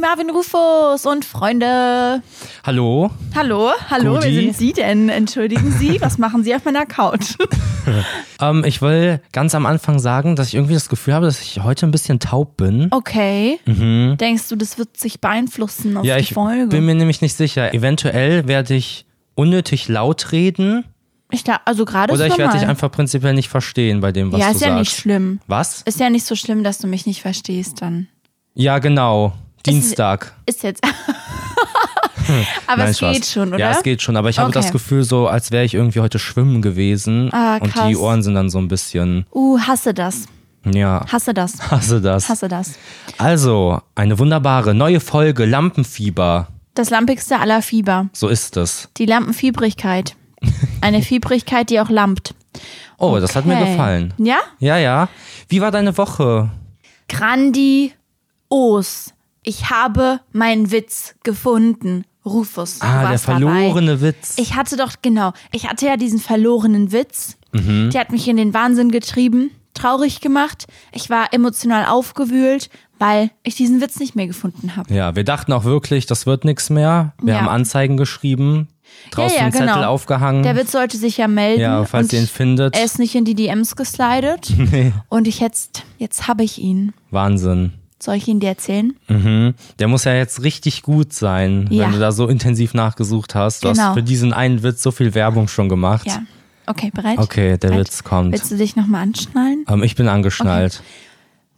Marvin Rufus und Freunde. Hallo. Hallo, hallo, Gudi. wer sind Sie denn? Entschuldigen Sie, was machen Sie auf meiner Couch? Ähm, ich will ganz am Anfang sagen, dass ich irgendwie das Gefühl habe, dass ich heute ein bisschen taub bin. Okay. Denkst du, das wird sich beeinflussen auf ja, die ich Folge? bin mir nämlich nicht sicher. Eventuell werde ich unnötig laut reden ich da, also gerade oder ist ich werde dich einfach prinzipiell nicht verstehen bei dem, was Ja, du ist ja sagst. nicht schlimm. Was? Ist ja nicht so schlimm, dass du mich nicht verstehst dann. Ja, genau. Dienstag. Ist jetzt. Aber Nein, es Spaß. geht schon, oder? Ja, es geht schon, aber ich habe Okay. das Gefühl so, als wäre ich irgendwie heute schwimmen gewesen Ah, und die Ohren sind dann so ein bisschen, Uh, hasse das. ja, Hasse das. hasse das. Hasse das. Also, eine wunderbare neue Folge Lampenfieber. Das lampigste aller Fieber. So ist es. Die Lampenfiebrigkeit. Eine Fiebrigkeit, die auch lampt. Oh, das hat mir Okay. gefallen. Ja? Ja, ja. Wie war deine Woche? Grandios. Ich habe meinen Witz gefunden. Rufus. Ah, der verlorene dabei. Witz. Ich hatte doch, genau, ich hatte ja diesen verlorenen Witz. Mhm. Der hat mich in den Wahnsinn getrieben, traurig gemacht. Ich war emotional aufgewühlt, weil ich diesen Witz nicht mehr gefunden habe. ja, wir dachten auch wirklich, das wird nichts mehr. Wir Ja. haben Anzeigen geschrieben, draußen ja, Zettel genau. aufgehangen. Der Witz sollte sich ja melden. ja, falls ihr ihn findet. Er ist nicht in die DMs geslidet. Und ich jetzt, jetzt habe ich ihn. Wahnsinn. Soll ich ihn dir erzählen? Mhm. Der muss ja jetzt richtig gut sein, Ja. wenn du da so intensiv nachgesucht hast. Du Genau. hast für diesen einen Witz so viel Werbung schon gemacht. Ja. Okay, bereit? Okay, der Bereit? Witz kommt. Willst du dich nochmal anschnallen? Ähm, ich bin angeschnallt.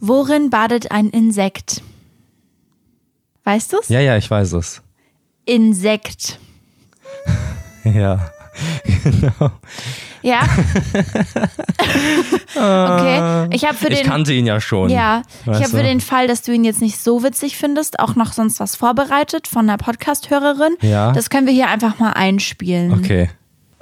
Worin badet ein Insekt? Weißt du's? Ja, ja, ich weiß es. Insekt. Ja. Ja? okay. Ich habe für Ich den. kannte ihn ja schon. ja, ich habe für den Fall, dass du ihn jetzt nicht so witzig findest, auch noch sonst was vorbereitet von einer Podcast-Hörerin. Ja. Das können wir hier einfach mal einspielen. Okay.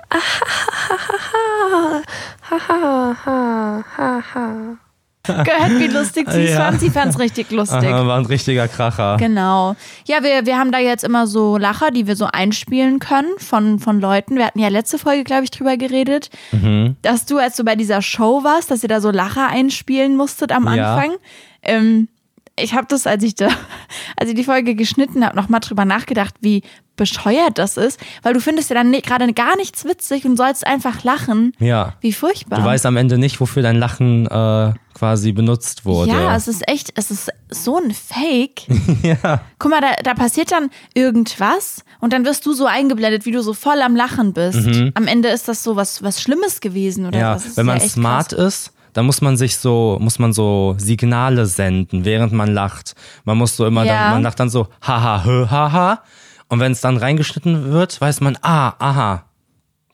Gehört, wie lustig sie es Ja. fand. Sie fand's richtig lustig. Aha, war ein richtiger Kracher. Genau. Ja, wir, wir haben da jetzt immer so Lacher, die wir so einspielen können von, von Leuten. Wir hatten ja letzte Folge, glaube ich, drüber geredet, Mhm. dass du, als du bei dieser Show warst, dass ihr da so Lacher einspielen musstet am Ja. Anfang. Ähm, ich habe das, als ich da, als ich die Folge geschnitten habe, nochmal drüber nachgedacht, wie bescheuert das ist, weil du findest ja dann ne- gerade gar nichts witzig und sollst einfach lachen. Ja. Wie furchtbar. Du weißt am Ende nicht, wofür dein Lachen äh, quasi benutzt wurde. Ja, es ist echt, es ist so ein Fake. ja. Guck mal, da, da passiert dann irgendwas und dann wirst du so eingeblendet, wie du so voll am Lachen bist. Am Ende ist das so was, was Schlimmes gewesen oder Mhm. ja. was. Wenn man ja smart krass. ist, dann muss man sich so, muss man so Signale senden, während man lacht. Man muss so immer, Ja. dann, man lacht dann so, haha, hö, haha. Und wenn es dann reingeschnitten wird, weiß man, ah, aha,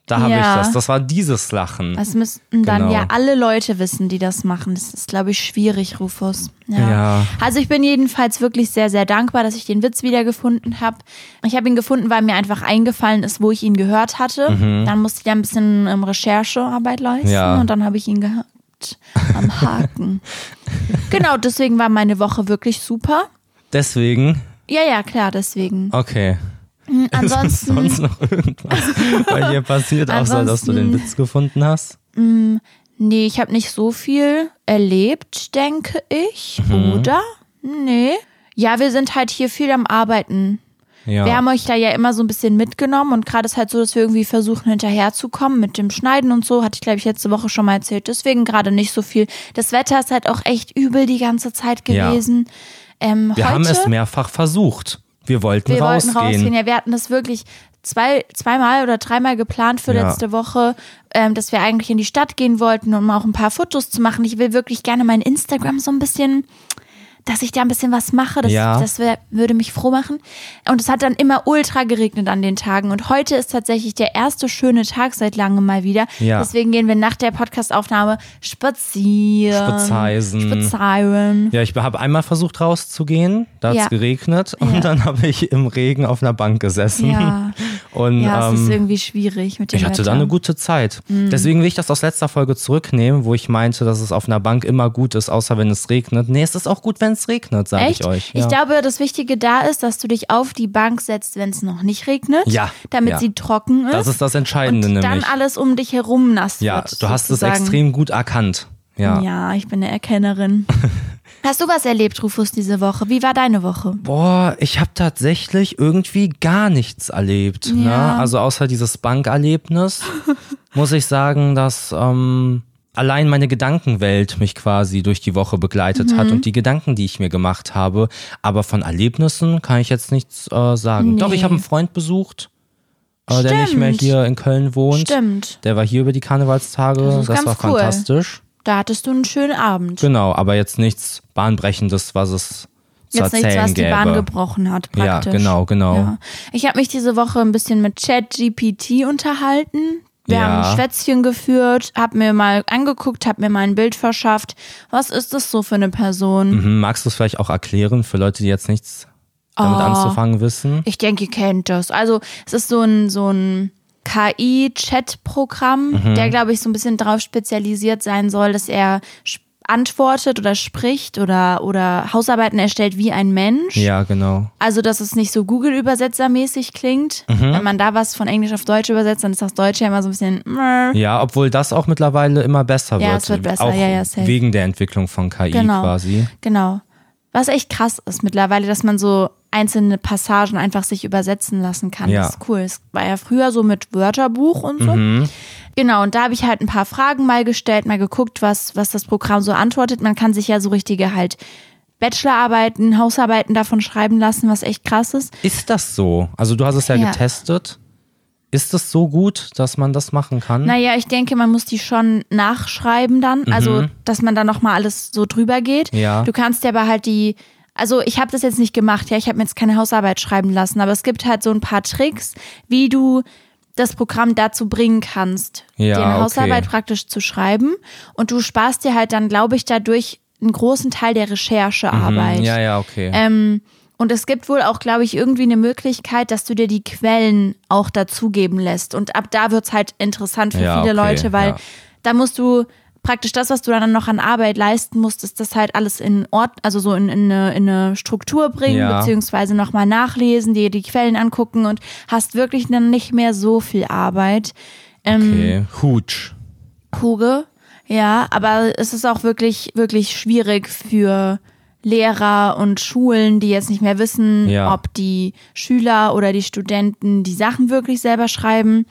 da habe ich Ja. das. Das war dieses Lachen. Das müssten dann Genau. ja alle Leute wissen, die das machen. Das ist, glaube ich, schwierig, Rufus. Ja. Ja. Also ich bin jedenfalls wirklich sehr, sehr dankbar, dass ich den Witz wiedergefunden habe. Ich habe ihn gefunden, weil mir einfach eingefallen ist, wo ich ihn gehört hatte. Dann musste ich da ein bisschen ähm, Recherchearbeit leisten Mhm. Ja. und dann habe ich ihn am Haken. genau, deswegen war meine Woche wirklich super. Deswegen, Ja, ja, klar, deswegen. okay. Ist Ansonsten, sonst noch irgendwas bei dir passiert, außer dass du den Witz gefunden hast? nee, ich habe nicht so viel erlebt, denke ich. Mhm. Oder? Nee. Ja, wir sind halt hier viel am Arbeiten. Ja. Wir haben euch da ja immer so ein bisschen mitgenommen und gerade ist halt so, dass wir irgendwie versuchen hinterherzukommen mit dem Schneiden und so, hatte ich glaube ich letzte Woche schon mal erzählt. Deswegen gerade nicht so viel. Das Wetter ist halt auch echt übel die ganze Zeit Ja. gewesen. Ähm, Wir heute, haben es mehrfach versucht. Wir wollten wir rausgehen. wollten rausgehen. Ja, wir hatten das wirklich zwei, zweimal oder dreimal geplant für Ja. letzte Woche, ähm, dass wir eigentlich in die Stadt gehen wollten, um auch ein paar Fotos zu machen. Ich will wirklich gerne mein Instagram so ein bisschen dass ich da ein bisschen was mache. Das, Ja. das wär, würde mich froh machen. Und es hat dann immer ultra geregnet an den Tagen. Und heute ist tatsächlich der erste schöne Tag seit langem mal wieder. Ja. Deswegen gehen wir nach der Podcastaufnahme spazieren. Spazieren. Spazieren. Ja, ich habe einmal versucht rauszugehen, da hat es Ja. geregnet und dann habe ich im Regen auf einer Bank gesessen. Ja. Und Ja, es ist ähm, irgendwie schwierig mit dem ich hatte Wetter. Mhm. da eine gute Zeit. Deswegen will ich das aus letzter Folge zurücknehmen, wo ich meinte, dass es auf einer Bank immer gut ist, außer wenn es regnet. Nee, es ist auch gut, wenn es regnet, sage ich euch. Ja. Ich glaube, das Wichtige da ist, dass du dich auf die Bank setzt, wenn es noch nicht regnet. Ja, Damit ja. sie trocken ist. das ist das Entscheidende und dann nämlich. alles um dich herum nass Ja, wird. du hast es extrem gut erkannt. Ja. Ja, ich bin eine Erkennerin. Hast du was erlebt, Rufus, diese Woche? Wie war deine Woche? Boah, ich habe tatsächlich irgendwie gar nichts erlebt. Ja. Ne? Also außer dieses Bankerlebnis muss ich sagen, dass ähm, allein meine Gedankenwelt mich quasi durch die Woche begleitet hat Mhm. und die Gedanken, die ich mir gemacht habe. Aber von Erlebnissen kann ich jetzt nichts äh, sagen. Nee. Doch, ich habe einen Freund besucht, äh, der nicht mehr hier in Köln wohnt. Stimmt. Der war hier über die Karnevalstage. Das Das, war cool. fantastisch. Da hattest du einen schönen Abend. Genau, aber jetzt nichts Bahnbrechendes, was es zu Jetzt nichts, erzählen was die gäbe. Bahn gebrochen hat, Ja, praktisch. genau, genau. Ja. Ich habe mich diese Woche ein bisschen mit ChatGPT unterhalten. Wir Ja. haben ein Schwätzchen geführt, hab mir mal angeguckt, hab mir mal ein Bild verschafft. Was ist das so für eine Person? Mhm, magst du es vielleicht auch erklären für Leute, die jetzt nichts damit Oh. anzufangen wissen? Ich denke, ihr kennt das. Also es ist so ein, so ein KI-Chat-Programm, Mhm. der, glaube ich, so ein bisschen darauf spezialisiert sein soll, dass er antwortet oder spricht oder, oder Hausarbeiten erstellt wie ein Mensch. Ja, genau. Also, dass es nicht so Google-Übersetzermäßig klingt. Mhm. Wenn man da was von Englisch auf Deutsch übersetzt, dann ist das Deutsche ja immer so ein bisschen. Ja, obwohl das auch mittlerweile immer besser Ja, wird. es wird besser. Auch Ja, ja, safe. wegen der Entwicklung von KI Genau. quasi. Genau. Was echt krass ist mittlerweile, dass man so einzelne Passagen einfach sich übersetzen lassen kann. Ja. Das ist cool. Es war ja früher so mit Wörterbuch und so. Mhm. Genau, und da habe ich halt ein paar Fragen mal gestellt, mal geguckt, was, was das Programm so antwortet. Man kann sich ja so richtige halt Bachelorarbeiten, Hausarbeiten davon schreiben lassen, was echt krass ist. Ist das so? Also du hast es ja, Ja. getestet. Ist es so gut, dass man das machen kann? Naja, ich denke, man muss die schon nachschreiben dann. Also, dass man dann nochmal alles so drüber geht. Mhm. Ja. Du kannst dir aber halt die. Also ich habe das jetzt nicht gemacht, ja, ich habe mir jetzt keine Hausarbeit schreiben lassen, aber es gibt halt so ein paar Tricks, wie du das Programm dazu bringen kannst, Ja, dir eine okay. Hausarbeit praktisch zu schreiben. Und du sparst dir halt dann, glaube ich, dadurch einen großen Teil der Recherchearbeit. Mhm. Ja, ja, okay. Ähm, und es gibt wohl auch, glaube ich, irgendwie eine Möglichkeit, dass du dir die Quellen auch dazugeben lässt. Und ab da wird's halt interessant für Ja, viele okay, Leute, weil ja. da musst du praktisch das, was du dann noch an Arbeit leisten musst, ist das halt alles in Ort, also so in, in, eine, in eine Struktur bringen, Ja. beziehungsweise nochmal nachlesen, dir die Quellen angucken und hast wirklich dann nicht mehr so viel Arbeit. Ähm, okay. Hutsch. Huge, ja, aber es ist auch wirklich, wirklich schwierig für Lehrer und Schulen, die jetzt nicht mehr wissen, Ja. ob die Schüler oder die Studenten die Sachen wirklich selber schreiben.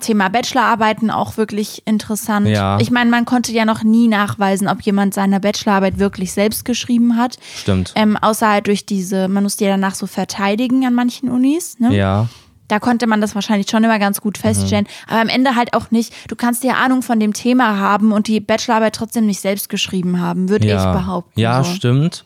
Thema Bachelorarbeiten auch wirklich interessant. Ja. Ich meine, man konnte ja noch nie nachweisen, ob jemand seine Bachelorarbeit wirklich selbst geschrieben hat. Stimmt. Ähm, außer halt durch diese, man muss die ja danach so verteidigen an manchen Unis. Ne? ja. Da konnte man das wahrscheinlich schon immer ganz gut feststellen. Mhm. Aber am Ende halt auch nicht. Du kannst ja Ahnung von dem Thema haben und die Bachelorarbeit trotzdem nicht selbst geschrieben haben, würde ja. ich behaupten. Ja, so. stimmt.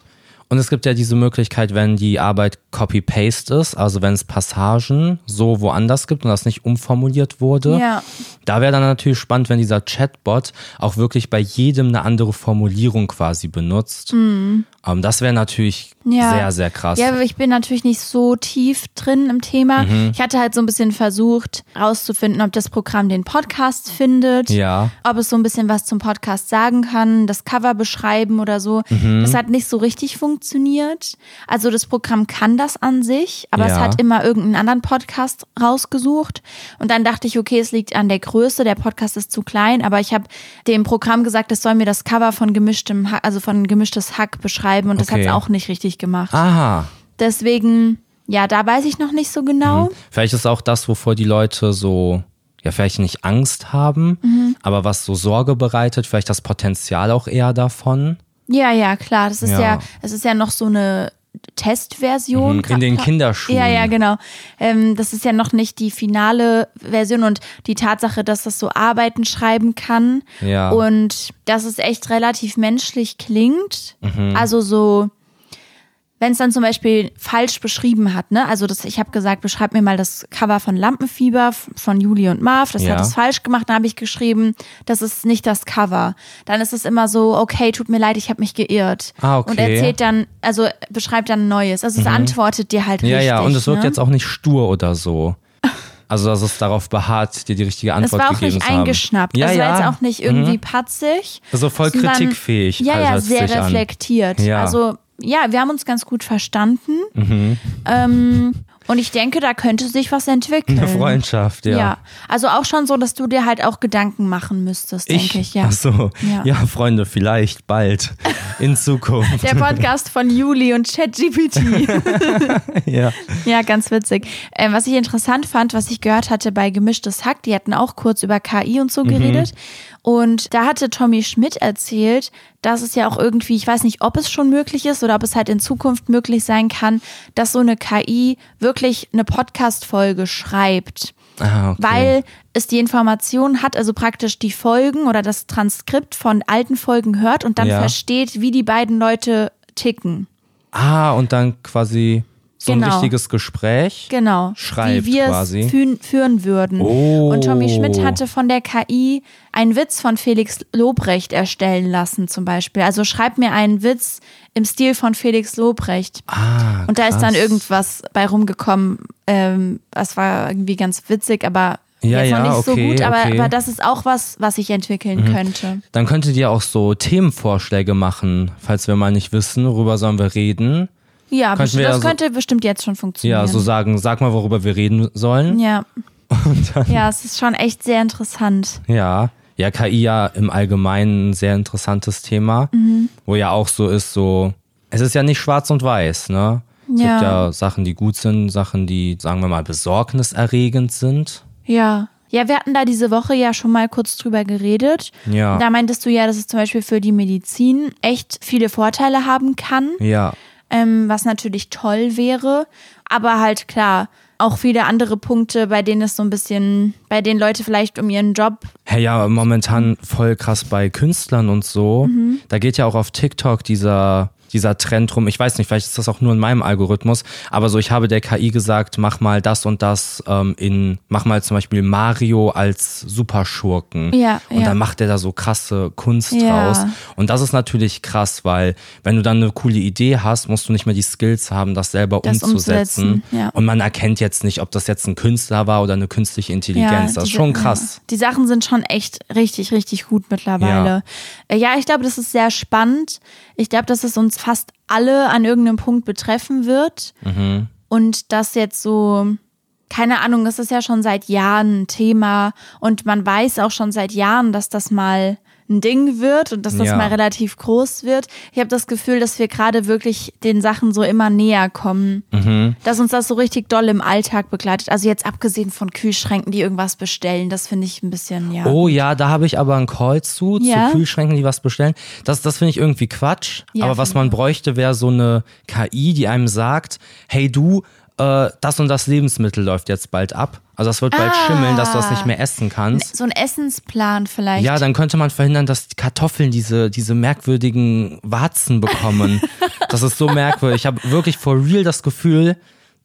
Und es gibt ja diese Möglichkeit, wenn die Arbeit Copy-Paste ist, also wenn es Passagen so woanders gibt und das nicht umformuliert wurde. Ja. Da wäre dann natürlich spannend, wenn dieser Chatbot auch wirklich bei jedem eine andere Formulierung quasi benutzt. Ähm, das wäre natürlich Mhm. Ja. sehr, sehr krass. Ja, aber ich bin natürlich nicht so tief drin im Thema. Mhm. Ich hatte halt so ein bisschen versucht, rauszufinden, ob das Programm den Podcast findet. Ja. Ob es so ein bisschen was zum Podcast sagen kann, das Cover beschreiben oder so. Mhm. Das hat nicht so richtig funktioniert. Also das Programm kann das an sich, aber es Ja. hat immer irgendeinen anderen Podcast rausgesucht. Und dann dachte ich, okay, es liegt an der Größe, der Podcast ist zu klein, aber ich habe dem Programm gesagt, es soll mir das Cover von gemischtem Hack, also von gemischtes Hack beschreiben und das Okay. hat es auch nicht richtig gemacht. Aha. Deswegen, ja, da weiß ich noch nicht so genau. Vielleicht ist auch das, wovor die Leute so, ja, vielleicht nicht Angst haben, Mhm. aber was so Sorge bereitet, vielleicht das Potenzial auch eher davon. Ja, ja, klar. Das ist ja, Ja. es ist ja noch so eine Testversion. Mhm, in den Kinderschuhen. Ja, ja, genau. Ähm, das ist ja noch nicht die finale Version und die Tatsache, dass das so Arbeiten schreiben kann Ja. und dass es echt relativ menschlich klingt. Mhm. Also so, wenn es dann zum Beispiel falsch beschrieben hat, ne? Also das, ich habe gesagt, beschreib mir mal das Cover von Lampenfieber von Juli und Marv. Das Ja. hat es falsch gemacht. Dann habe ich geschrieben, das ist nicht das Cover. Dann ist es immer so, okay, tut mir leid, ich habe mich geirrt. Ah, okay. Mhm. Und erzählt dann, also beschreibt dann ein Neues. Also es antwortet dir halt Ja, richtig. ja, und es wirkt ne? jetzt auch nicht stur oder so. Also, dass es darauf beharrt, dir die richtige Es Antwort war auch gegeben nicht zu haben. eingeschnappt. Ja, es war ja. jetzt auch nicht irgendwie patzig. Also voll sondern- kritikfähig. Ja, ja, es sehr reflektiert. Ja. Also ja, wir haben uns ganz gut verstanden. Mhm. Ähm, Und ich denke, da könnte sich was entwickeln. Eine Freundschaft, ja. Ja, also auch schon so, dass du dir halt auch Gedanken machen müsstest, denke ich. Ja. Ach so. Ja. Ja. Freunde, vielleicht bald in Zukunft. Der Podcast von Juli und ChatGPT. ja. ja, ganz witzig. Ähm, was ich interessant fand, was ich gehört hatte bei Gemischtes Hack, die hatten auch kurz über KI und so geredet. Und da hatte Tommy Schmidt erzählt, dass es ja auch irgendwie, ich weiß nicht, ob es schon möglich ist oder ob es halt in Zukunft möglich sein kann, dass so eine KI wirklich eine Podcast-Folge schreibt. Ah, okay. Weil es die Information hat, also praktisch die Folgen oder das Transkript von alten Folgen hört und dann Ja. versteht, wie die beiden Leute ticken. Ah, und dann quasi so ein Genau. richtiges Gespräch. Genau. Schreibt wie wir quasi. es führen, würden. Oh. Und Tommy Schmidt hatte von der KI einen Witz von Felix Lobrecht erstellen lassen, zum Beispiel. Also schreib mir einen Witz im Stil von Felix Lobrecht. Ah, Und da ist dann krass. irgendwas bei rumgekommen. Ähm, das war irgendwie ganz witzig, aber Ja, jetzt noch ja, nicht so okay, gut. Aber, okay. Mhm. aber das ist auch was, was ich entwickeln könnte. Dann könntet ihr auch so Themenvorschläge machen, falls wir mal nicht wissen, worüber sollen wir reden. Ja, das ja so- könnte bestimmt jetzt schon funktionieren. Ja, so sagen, sag mal, worüber wir reden sollen. Ja. ja, es ist schon echt sehr interessant. Ja. Ja, KI ja im Allgemeinen ein sehr interessantes Thema, Mhm. wo ja auch so ist, so, es ist ja nicht schwarz und weiß, ne? Es Ja. gibt ja Sachen, die gut sind, Sachen, die, sagen wir mal, besorgniserregend sind. Ja. Ja, wir hatten da diese Woche ja schon mal kurz drüber geredet. Ja. Da meintest du ja, dass es zum Beispiel für die Medizin echt viele Vorteile haben kann, Ja. Ähm, was natürlich toll wäre. Aber halt klar, auch viele andere Punkte, bei denen es so ein bisschen, bei denen Leute vielleicht um ihren Job. Hey, ja, momentan voll krass bei Künstlern und so. Mhm. Da geht ja auch auf TikTok dieser, dieser Trend rum. Ich weiß nicht, vielleicht ist das auch nur in meinem Algorithmus, aber so, ich habe der KI gesagt, mach mal das und das ähm, in, mach mal zum Beispiel Mario als Superschurken. Ja, Und ja. dann macht der da so krasse Kunst Ja. draus. Und das ist natürlich krass, weil wenn du dann eine coole Idee hast, musst du nicht mehr die Skills haben, das selber Das umzusetzen. umzusetzen, ja. Und man erkennt jetzt nicht, ob das jetzt ein Künstler war oder eine künstliche Intelligenz. das ist schon krass. Die Sachen sind schon echt richtig, richtig gut mittlerweile. Ja, ja ich glaube, das ist sehr spannend. Ich glaube, dass es uns fast alle an irgendeinem Punkt betreffen wird. Mhm. Und das jetzt so, keine Ahnung, das ist ja schon seit Jahren ein Thema. Und man weiß auch schon seit Jahren, dass das mal ein Ding wird und dass das Ja. mal relativ groß wird. Ich habe das Gefühl, dass wir gerade wirklich den Sachen so immer näher kommen. Mhm. Dass uns das so richtig doll im Alltag begleitet. Also jetzt abgesehen von Kühlschränken, die irgendwas bestellen, das finde ich ein bisschen, ja. Oh ja, da habe ich aber einen Call zu, Ja? zu Kühlschränken, die was bestellen. Das, das finde ich irgendwie Quatsch. Ja, aber was man bräuchte, wäre so eine KI, die einem sagt, hey du, äh, das und das Lebensmittel läuft jetzt bald ab. Also das wird bald Ah. schimmeln, dass du das nicht mehr essen kannst. So ein Essensplan vielleicht. Ja, dann könnte man verhindern, dass die Kartoffeln diese, diese merkwürdigen Warzen bekommen. das ist so merkwürdig. Ich habe wirklich for real das Gefühl,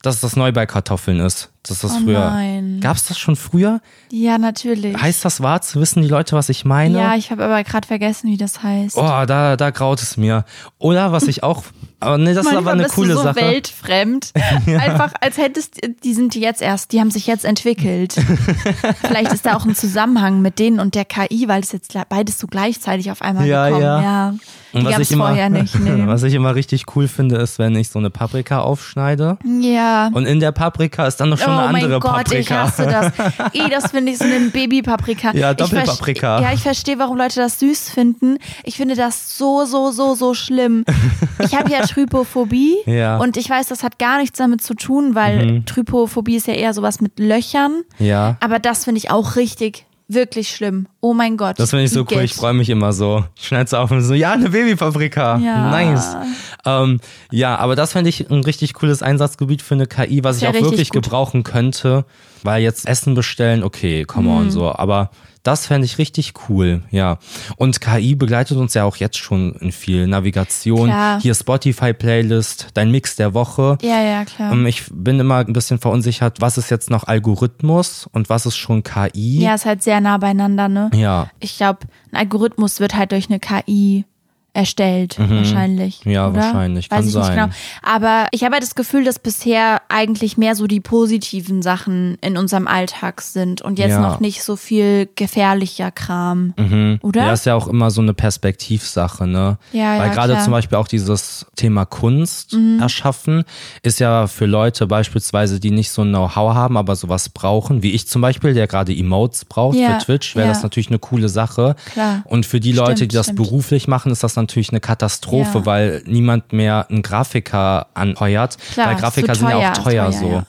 dass das neu bei Kartoffeln ist. Das Oh früher. nein. Gab es das schon früher? ja, natürlich. Heißt das Warze? Wissen die Leute, was ich meine? ja, ich habe aber gerade vergessen, wie das heißt. Oh, da, da graut es mir. Oder was ich auch. Aber nee, das ist aber eine bist coole du so Sache. weltfremd. Einfach als hättest die sind jetzt erst, die haben sich jetzt entwickelt. Vielleicht ist da auch ein Zusammenhang mit denen und der KI, weil es jetzt beides so gleichzeitig auf einmal Ja, gekommen. ja. ja. Und Die was gab es ich, immer, vorher nicht. Nee. was ich immer richtig cool finde, ist, wenn ich so eine Paprika aufschneide ja. und in der Paprika ist dann noch schon oh eine andere mein Gott, ich hasse das. Eh, das finde ich so eine Babypaprika. Ja, Ich Doppelpaprika. Ja, ich verstehe, warum Leute das süß finden. Ich finde das so, so, so, so schlimm. Ich habe ja Trypophobie Ja. Mhm. und ich weiß, das hat gar nichts damit zu tun, weil Trypophobie ist ja eher sowas mit Löchern. Ja. Aber das finde ich auch richtig, wirklich schlimm. Oh mein Gott. Das finde ich so cool. Ich freue mich immer so. Ich schneide auf und so, ja, eine Babypaprika. Ja. Nice. Ähm, ja, aber das fände ich ein richtig cooles Einsatzgebiet für eine KI, was ich auch wirklich gut. gebrauchen könnte. Weil jetzt Essen bestellen, okay, come Mhm. on, so. Aber das fände ich richtig cool, ja. Und KI begleitet uns ja auch jetzt schon in viel Navigation. Klar. Hier Spotify-Playlist, dein Mix der Woche. Ja, ja, klar. Ähm, Ich bin immer ein bisschen verunsichert, was ist jetzt noch Algorithmus und was ist schon KI? ja, ist halt sehr nah beieinander, ne? Ja. Ich glaube, ein Algorithmus wird halt durch eine KI erstellt, wahrscheinlich. Mhm. Ja, oder? wahrscheinlich. Weiß Kann ich nicht sein. genau. Aber ich habe halt das Gefühl, dass bisher eigentlich mehr so die positiven Sachen in unserem Alltag sind und jetzt Ja. noch nicht so viel gefährlicher Kram. Oder? Ja, ist ja auch immer so eine Perspektivsache, ne? Ja, ja, Weil gerade klar. Mhm. zum Beispiel auch dieses Thema Kunst erschaffen ist ja für Leute beispielsweise, die nicht so ein Know-how haben, aber sowas brauchen, wie ich zum Beispiel, der gerade Emotes braucht Ja, für Twitch, wäre ja. das natürlich eine coole Sache. Klar. Und für die Leute, Stimmt, die das stimmt. beruflich machen, ist das natürlich eine Katastrophe, Ja. weil niemand mehr einen Grafiker anheuert. Klar, weil Grafiker sind ja auch ist teuer, so. Ja.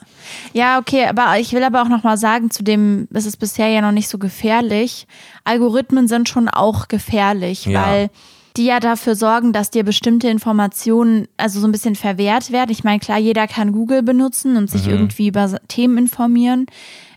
ja, okay, aber ich will aber auch noch mal sagen, zu dem, es ist bisher ja noch nicht so gefährlich. Algorithmen sind schon auch gefährlich, Ja. weil die ja dafür sorgen, dass dir bestimmte Informationen also so ein bisschen verwehrt werden. Ich meine, klar, jeder kann Google benutzen und Mhm. sich irgendwie über Themen informieren,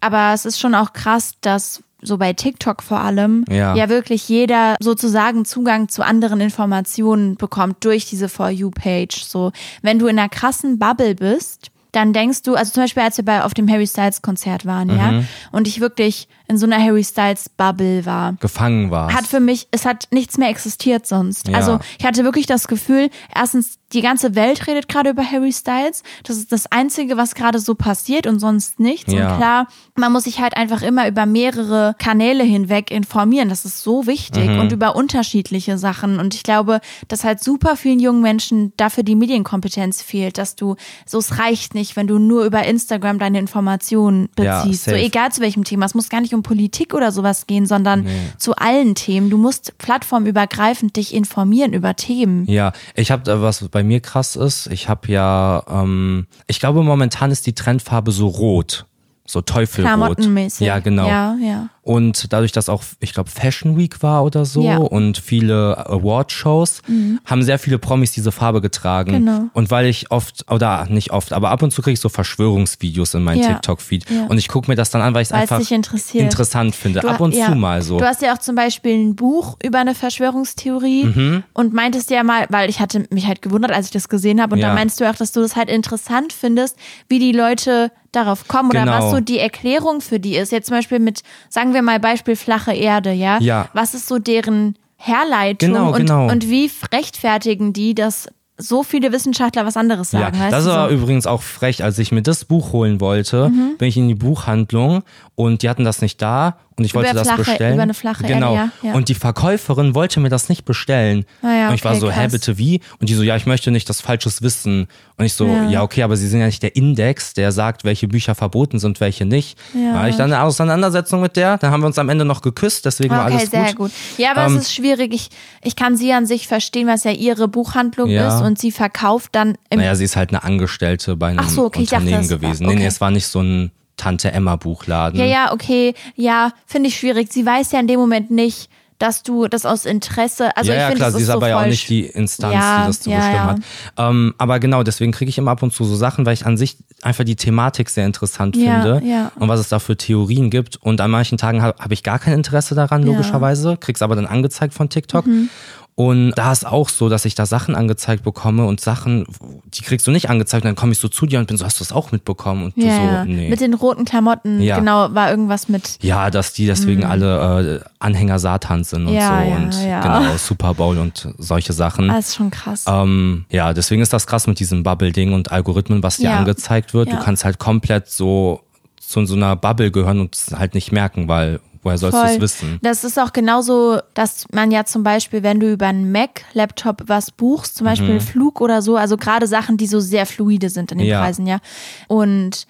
aber es ist schon auch krass, dass so bei TikTok vor allem Ja. ja wirklich jeder sozusagen Zugang zu anderen Informationen bekommt durch diese For You-Page. So, wenn du in einer krassen Bubble bist, dann denkst du, also zum Beispiel, als wir bei, auf dem Harry Styles Konzert waren, ja, Mhm. und ich wirklich in so einer Harry Styles Bubble war, Gefangen war. hat für mich, es hat nichts mehr existiert sonst. Ja. Also ich hatte wirklich das Gefühl, erstens, die ganze Welt redet gerade über Harry Styles. Das ist das Einzige, was gerade so passiert und sonst nichts. Ja. Und klar, man muss sich halt einfach immer über mehrere Kanäle hinweg informieren. Das ist so wichtig Mhm. und über unterschiedliche Sachen. Und ich glaube, dass halt super vielen jungen Menschen dafür die Medienkompetenz fehlt, dass du, so es reicht nicht, wenn du nur über Instagram deine Informationen Ja, beziehst. so safe. egal zu welchem Thema. Es muss gar nicht um Politik oder sowas gehen, sondern zu allen Themen. Du musst plattformübergreifend dich informieren über Themen. Ja, ich habe da was bei mir krass ist. Ich habe ja, ähm, ich glaube momentan ist die Trendfarbe so rot, so Teufelrot. Ja, genau. Ja, ja. Und dadurch, dass auch, ich glaube, Fashion Week war oder so Ja. Mhm. und viele Award-Shows, haben sehr viele Promis diese Farbe getragen. Genau. Und weil ich oft, oder nicht oft, aber ab und zu kriege ich so Verschwörungsvideos in meinen. TikTok-Feed. Und ich gucke mir das dann an, weil ich es einfach interessant finde. Du- ab und zu mal so. Du hast ja auch zum Beispiel ein Buch über eine Verschwörungstheorie Mhm. und meintest ja mal, weil ich hatte mich halt gewundert, als ich das gesehen habe, und da meinst du auch, dass du das halt interessant findest, wie die Leute darauf kommen oder Genau. was so die Erklärung für die ist. Jetzt zum Beispiel mit, sagen wir mal Beispiel flache Erde, ja? Ja. Was ist so deren Herleitung Genau, und, genau. und wie rechtfertigen die, dass so viele Wissenschaftler was anderes sagen? Ja, das war so? übrigens auch frech. Als ich mir das Buch holen wollte, Mhm. bin ich in die Buchhandlung und die hatten das nicht da und ich wollte Über das flache- bestellen. über eine flache Erde, genau. ja, ja. Und die Verkäuferin wollte mir das nicht bestellen. Ah ja, und ich war okay, so, hä, krass. bitte wie? Und die so, ja, ich möchte nicht das falsches Wissen. Und ich so, Ja. okay, aber sie sind ja nicht der Index, der sagt, welche Bücher verboten sind, welche nicht. Ja. Da hatte ich dann eine Auseinandersetzung mit der, dann haben wir uns am Ende noch geküsst, deswegen war Okay, alles sehr gut. gut. Ja, aber Ähm, es ist schwierig. Ich, ich kann sie an sich verstehen, was ja ihre Buchhandlung ist und sie verkauft dann im Naja, sie ist halt eine Angestellte bei einem Ach so, okay, ich dachte, Unternehmen das war- gewesen. Nee, nee, okay. es war nicht so ein Tante Emma Buchladen. Ja, ja, okay. Ja, finde ich schwierig. Sie weiß ja in dem Moment nicht, dass du das aus Interesse. Also ja, ich ja, finde, klar, das sie ist so aber ja auch nicht die Instanz, Ja, die das zu ja, bestimmen ja. hat. Ähm, aber genau, deswegen kriege ich immer ab und zu so Sachen, weil ich an sich einfach die Thematik sehr interessant finde und was es da für Theorien gibt. Und an manchen Tagen habe hab ich gar kein Interesse daran. Mhm. logischerweise, krieg's aber dann angezeigt von TikTok. Und da ist auch so, dass ich da Sachen angezeigt bekomme und Sachen, die kriegst du nicht angezeigt. Und dann komme ich so zu dir und bin so, hast du das auch mitbekommen? Und du Ja, so, ja. nee. Mit den roten Klamotten, Ja. genau, war irgendwas mit. Ja, dass die deswegen alle äh, Anhänger Satans sind und Mhm. Ja, so ja, und ja. genau, Super Bowl und solche Sachen. Das ist schon krass. Ähm, ja, deswegen ist das krass mit diesem Bubble-Ding und Algorithmen, was dir angezeigt wird. Du kannst halt komplett so zu so einer Bubble gehören und es halt nicht merken, weil woher sollst du es wissen? Das ist auch genauso, dass man ja zum Beispiel, wenn du über einen Mac-Laptop was buchst, zum Beispiel Flug oder so, also gerade Sachen, die so sehr fluide sind in den Mhm. Ja. Preisen, ja. Und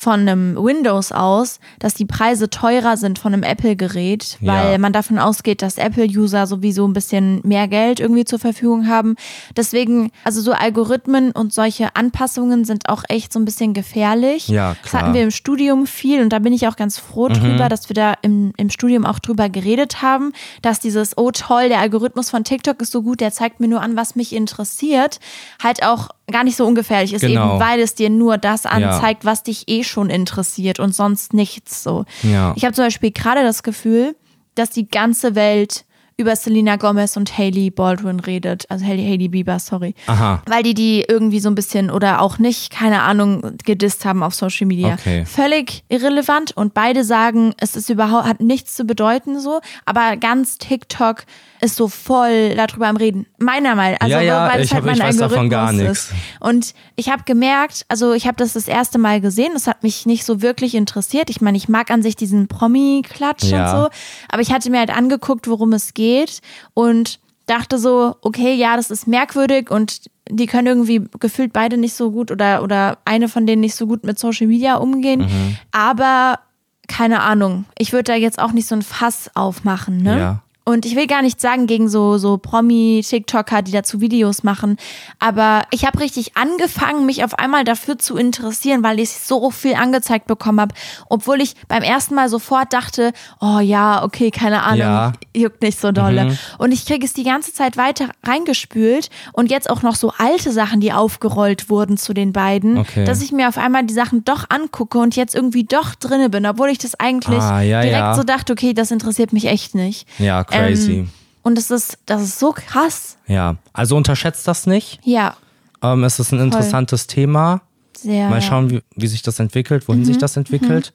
von einem Windows aus, dass die Preise teurer sind von einem Apple-Gerät, weil Ja. man davon ausgeht, dass Apple-User sowieso ein bisschen mehr Geld irgendwie zur Verfügung haben. Deswegen, also so Algorithmen und solche Anpassungen sind auch echt so ein bisschen gefährlich. Ja, Das klar. Mhm. hatten wir im Studium viel und da bin ich auch ganz froh drüber, dass wir da im, im Studium auch drüber geredet haben, dass dieses, oh toll, der Algorithmus von TikTok ist so gut, der zeigt mir nur an, was mich interessiert, halt auch gar nicht so ungefährlich ist, Genau. eben weil es dir nur das anzeigt, was dich eh schon interessiert und sonst nichts so. Ja. Ich habe zum Beispiel gerade das Gefühl, dass die ganze Welt über Selena Gomez und Hailey Baldwin redet. Also Hailey, Hailey Bieber, sorry. Aha. Weil die die irgendwie so ein bisschen oder auch nicht, keine Ahnung, gedisst haben auf Social Media. Okay. Völlig irrelevant und beide sagen, es ist überhaupt, hat nichts zu bedeuten so, aber ganz TikTok ist so voll darüber am Reden. Meiner Meinung. Also, Ja, ja, weil es ich halt hab- ich mein Algorithmus ist. Und ich habe gemerkt, also ich habe das das erste Mal gesehen, das hat mich nicht so wirklich interessiert. Ich meine, ich mag an sich diesen Promi-Klatsch Ja. und so, aber ich hatte mir halt angeguckt, worum es geht und dachte so, okay, ja, das ist merkwürdig und die können irgendwie gefühlt beide nicht so gut oder, oder eine von denen nicht so gut mit Social Media umgehen, Mhm. aber keine Ahnung, ich würde da jetzt auch nicht so ein Fass aufmachen, ne? Ja. Und ich will gar nicht sagen gegen so, so Promi-TikToker, die dazu Videos machen, aber ich habe richtig angefangen, mich auf einmal dafür zu interessieren, weil ich so viel angezeigt bekommen habe, obwohl ich beim ersten Mal sofort dachte, oh ja, okay, keine Ahnung, Ja. juckt nicht so dolle. Und ich kriege es die ganze Zeit weiter reingespült und jetzt auch noch so alte Sachen, die aufgerollt wurden zu den beiden, Okay. dass ich mir auf einmal die Sachen doch angucke und jetzt irgendwie doch drinne bin, obwohl ich das eigentlich Ah, ja, direkt ja. so dachte, okay, das interessiert mich echt nicht. Ja, crazy. Ähm, und es ist, das ist so krass. Ja, also unterschätzt das nicht. Ja, Ähm, es ist ein interessantes Thema. sehr. Mal schauen, wie, wie sich das entwickelt, wohin Mhm. sich das entwickelt.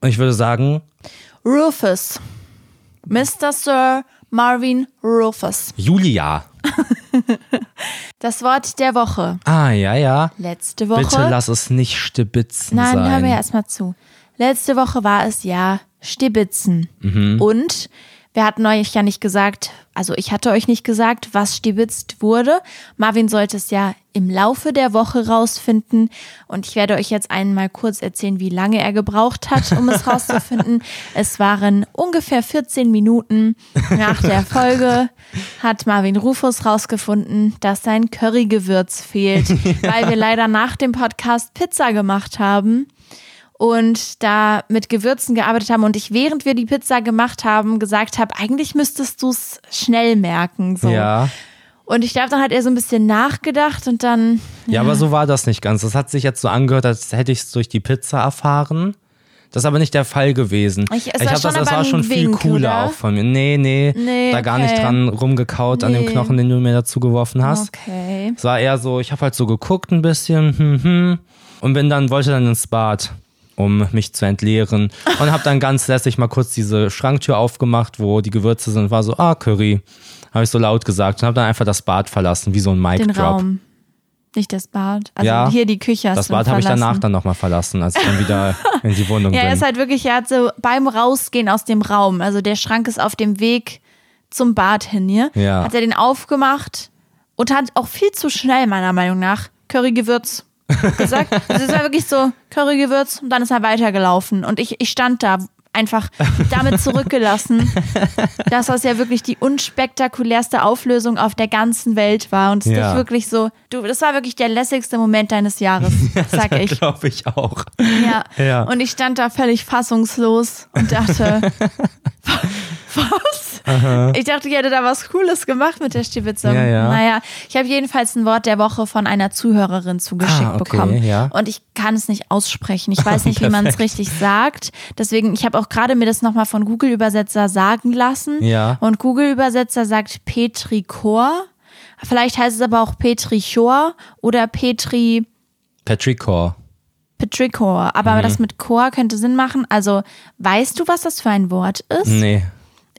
Und ich würde sagen, Rufus. Mr. Sir Marvin Rufus. Julia. Das Wort der Woche. Ah, ja, ja. Letzte Woche. Bitte lass es nicht stibitzen Nein, sein. hör mir erstmal zu. Letzte Woche war es ja Stibitzen. Mhm. Und wir hatten euch ja nicht gesagt, also ich hatte euch nicht gesagt, was stibitzt wurde. Marvin sollte es ja im Laufe der Woche rausfinden. Und ich werde euch jetzt einmal kurz erzählen, wie lange er gebraucht hat, um es rauszufinden. es waren ungefähr 14 Minuten nach der Folge hat Marvin Rufus rausgefunden, dass sein Currygewürz fehlt, weil wir leider nach dem Podcast Pizza gemacht haben und da mit Gewürzen gearbeitet haben und ich, während wir die Pizza gemacht haben, gesagt habe, eigentlich müsstest du es schnell merken. So. Ja. Und ich glaube, dann hat er so ein bisschen nachgedacht und dann, ja, aber so war das nicht ganz. Das hat sich jetzt so angehört, als hätte ich es durch die Pizza erfahren. Das ist aber nicht der Fall gewesen. Ich- ich war hab schon das, das war schon viel Wink, cooler oder? auch von mir. Nee, nee, Nee, da gar nicht dran rumgekaut an dem Nee. Knochen, den du mir dazu geworfen hast. okay. Es war eher so, ich habe halt so geguckt ein bisschen hm, hm, und bin dann, wollte dann ins Bad, um mich zu entleeren. Und habe dann ganz lässig mal kurz diese Schranktür aufgemacht, wo die Gewürze sind. War so, ah, Curry. Habe ich so laut gesagt und habe dann einfach das Bad verlassen, wie so ein Mic Den. Raum. Nicht das Bad. Also Ja, hier die Küche hast Das Bad habe ich danach dann nochmal verlassen, als ich dann wieder in die Wohnung Ja, er bin. ist halt wirklich, er hat so beim Rausgehen aus dem Raum, also der Schrank ist auf dem Weg zum Bad hin hier, Ja. hat er den aufgemacht und hat auch viel zu schnell, meiner Meinung nach, Currygewürz gesagt. Also es war wirklich so, Currygewürz und dann ist er weitergelaufen. Und ich, ich stand da einfach damit zurückgelassen, dass das ja wirklich die unspektakulärste Auflösung auf der ganzen Welt war. Und es Ja. dich wirklich so, du, das war wirklich der lässigste Moment deines Jahres, sag ich. Glaube ich auch. Ja. Ja. Und ich stand da völlig fassungslos und dachte, was? Ich dachte, ich hätte da was Cooles gemacht mit der Stibitze. Ja, ja. Naja, ich habe jedenfalls ein Wort der Woche von einer Zuhörerin zugeschickt Ah, okay, bekommen. ja. Und ich kann es nicht aussprechen. Ich weiß nicht, wie man es richtig sagt. Deswegen, ich habe auch gerade mir das nochmal von Google-Übersetzer sagen lassen. Ja. Und Google-Übersetzer sagt Petrichor. Vielleicht heißt es aber auch Petrichor oder Petri. Petrichor. Petrichor, aber Mhm. das mit Chor könnte Sinn machen. Also, weißt du, was das für ein Wort ist? Nee.